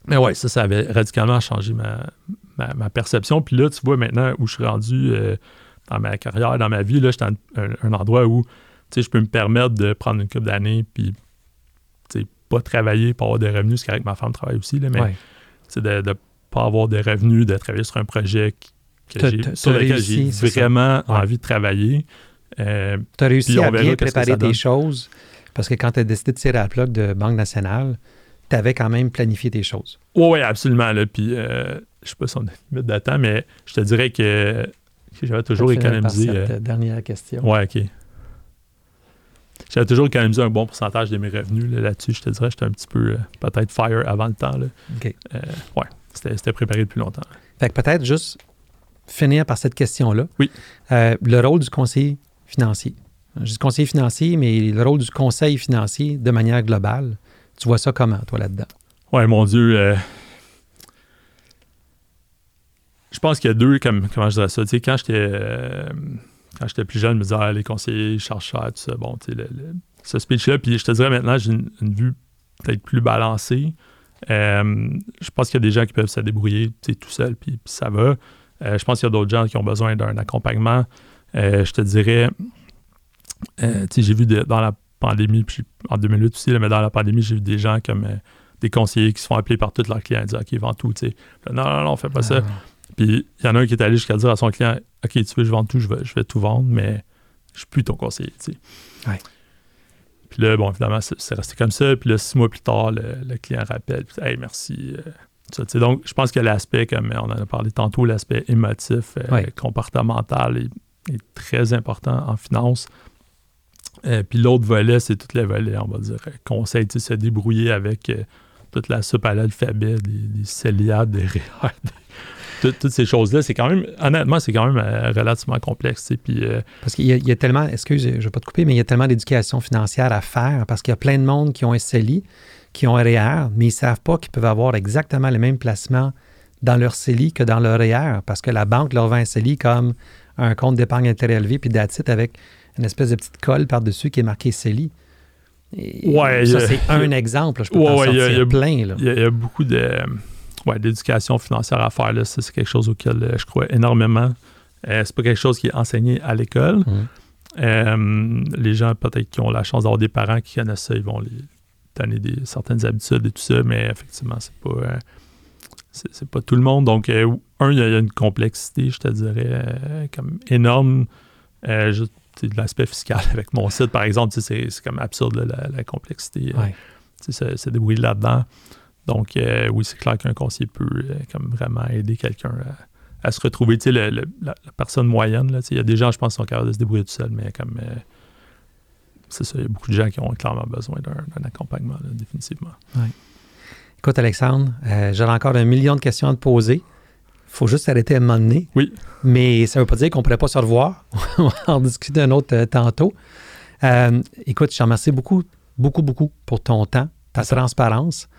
Mais ouais, ça, ça avait radicalement changé ma, perception. Puis là, tu vois maintenant où je suis rendu dans ma carrière, dans ma vie, là, j'étais à un, un endroit où je peux me permettre de prendre une couple d'années puis pas travailler pour avoir des revenus. C'est que ma femme travaille aussi, là, mais de pas avoir de revenus, de travailler sur un projet que sur lequel j'ai vraiment envie de travailler. Euh, tu as réussi à bien préparer tes choses parce que quand tu as décidé de tirer à la plug de Banque nationale, tu avais quand même planifié tes choses. Oui, oui, absolument. Là. Puis, euh, je sais pas si on a une limite de temps, mais je te dirais que, j'avais toujours économisé. Euh, dernière question. Oui, OK. J'avais toujours économisé un bon pourcentage de mes revenus là-dessus. je te dirais, j'étais un petit peu euh, peut-être fire avant le temps. Là. OK. ouais, c'était préparé depuis longtemps. Fait que peut-être juste finir par cette question-là. Oui. le rôle du conseiller financier. Je dis conseiller financier, mais le rôle du conseil financier de manière globale. Tu vois ça comment, toi, là-dedans? Ouais, mon Dieu. Euh, je pense qu'il y a deux, comme, comment je dirais ça. Tu sais, quand j'étais euh, quand j'étais plus jeune, je me disais, ah, les conseillers cherchent tout ça. Bon, tu sais, ce speech-là. Puis je te dirais maintenant, j'ai une, vue peut-être plus balancée. Euh, je pense qu'il y a des gens qui peuvent se débrouiller tout seul, puis, ça va. je pense qu'il y a d'autres gens qui ont besoin d'un accompagnement. je te dirais, j'ai vu dans la pandémie, puis en 2008 aussi, mais dans la pandémie, j'ai vu des gens comme euh, des conseillers qui se font appeler par tous leurs clients et dire OK, vends tout. Non, non, non, fais pas ça. Ah. Puis il y en a un qui est allé jusqu'à dire à son client OK, tu veux, je vends tout, je vais, je vais tout vendre, mais je suis plus ton conseiller. Puis là, bon, évidemment, c'est resté comme ça. Puis là, six mois plus tard, le, client rappelle puis, Hey, merci. Euh, donc, je pense que l'aspect, comme on en a parlé tantôt, l'aspect émotif, euh, comportemental est, est, très important en finance. Euh, puis l'autre volet, c'est tout les volets, on va dire, conseil, de se débrouiller avec euh, toute la soupe à l'alphabet, des, des des REER, toutes ces choses-là. C'est quand même, honnêtement, c'est quand même euh, relativement complexe. Puis, Parce qu'il y, a tellement, excuse, je ne vais pas te couper, mais il y a tellement d'éducation financière à faire parce qu'il y a plein de monde qui ont un CELI, qui ont un REER, mais ils ne savent pas qu'ils peuvent avoir exactement les mêmes placements dans leur CELI que dans leur REER parce que la banque leur vend un CELI comme un compte d'épargne intérêt élevé puis d'attitude avec une espèce de petite colle par-dessus qui est marquée CELI. ouais, ça, c'est un exemple. Je peux ouais, en sortir y a, plein. Il y, a beaucoup de, d'éducation financière à faire. C'est quelque chose auquel euh, je crois énormément. Euh, c'est pas quelque chose qui est enseigné à l'école. Mmh. Euh, les gens, peut-être, qui ont la chance d'avoir des parents qui connaissent ça, ils vont les donner des, certaines habitudes et tout ça, mais effectivement, c'est pas, euh, c'est, pas tout le monde. Donc, un, il y, a une complexité, je te dirais, comme énorme. Je, de l'aspect fiscal avec mon site, par exemple, c'est comme absurde la, complexité. Ouais. se, débrouiller là-dedans. Donc, euh, oui, c'est clair qu'un conseiller peut euh, comme vraiment aider quelqu'un à, se retrouver. la, personne moyenne, il y a des gens, je pense, qui sont capables de se débrouiller tout seul, mais comme c'est ça, il y a beaucoup de gens qui ont clairement besoin d'un accompagnement, définitivement. Écoute, Alexandre, j'aurais encore un million de questions à te poser faut juste s'arrêter à un moment donné. Oui. Mais ça ne veut pas dire qu'on ne pourrait pas se revoir. On va en discuter un autre euh, tantôt. Euh, écoute, je te remercie beaucoup, beaucoup, beaucoup pour ton temps, ta transparence, euh,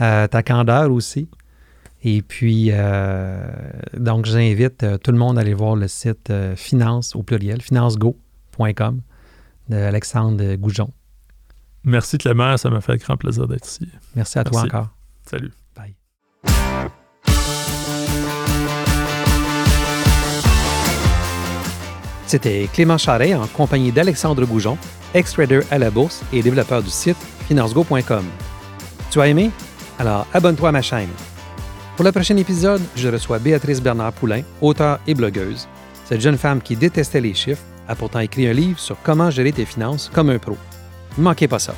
ta candeur aussi. Et puis, donc, j'invite tout le monde à aller voir le site finance au pluriel, financego.com d'Alexandre Goujon. Merci Clément, ça m'a fait grand plaisir d'être ici. Merci à toi encore. Salut. C'était Clément Charret en compagnie d'Alexandre Goujon, ex-trader à la bourse et développeur du site financego.com. Tu as aimé? Alors abonne-toi à ma chaîne. Pour le prochain épisode, je reçois Béatrice Bernard-Poulain, auteure et blogueuse. Cette jeune femme qui détestait les chiffres a pourtant écrit un livre sur comment gérer tes finances comme un pro. Ne manquez pas ça.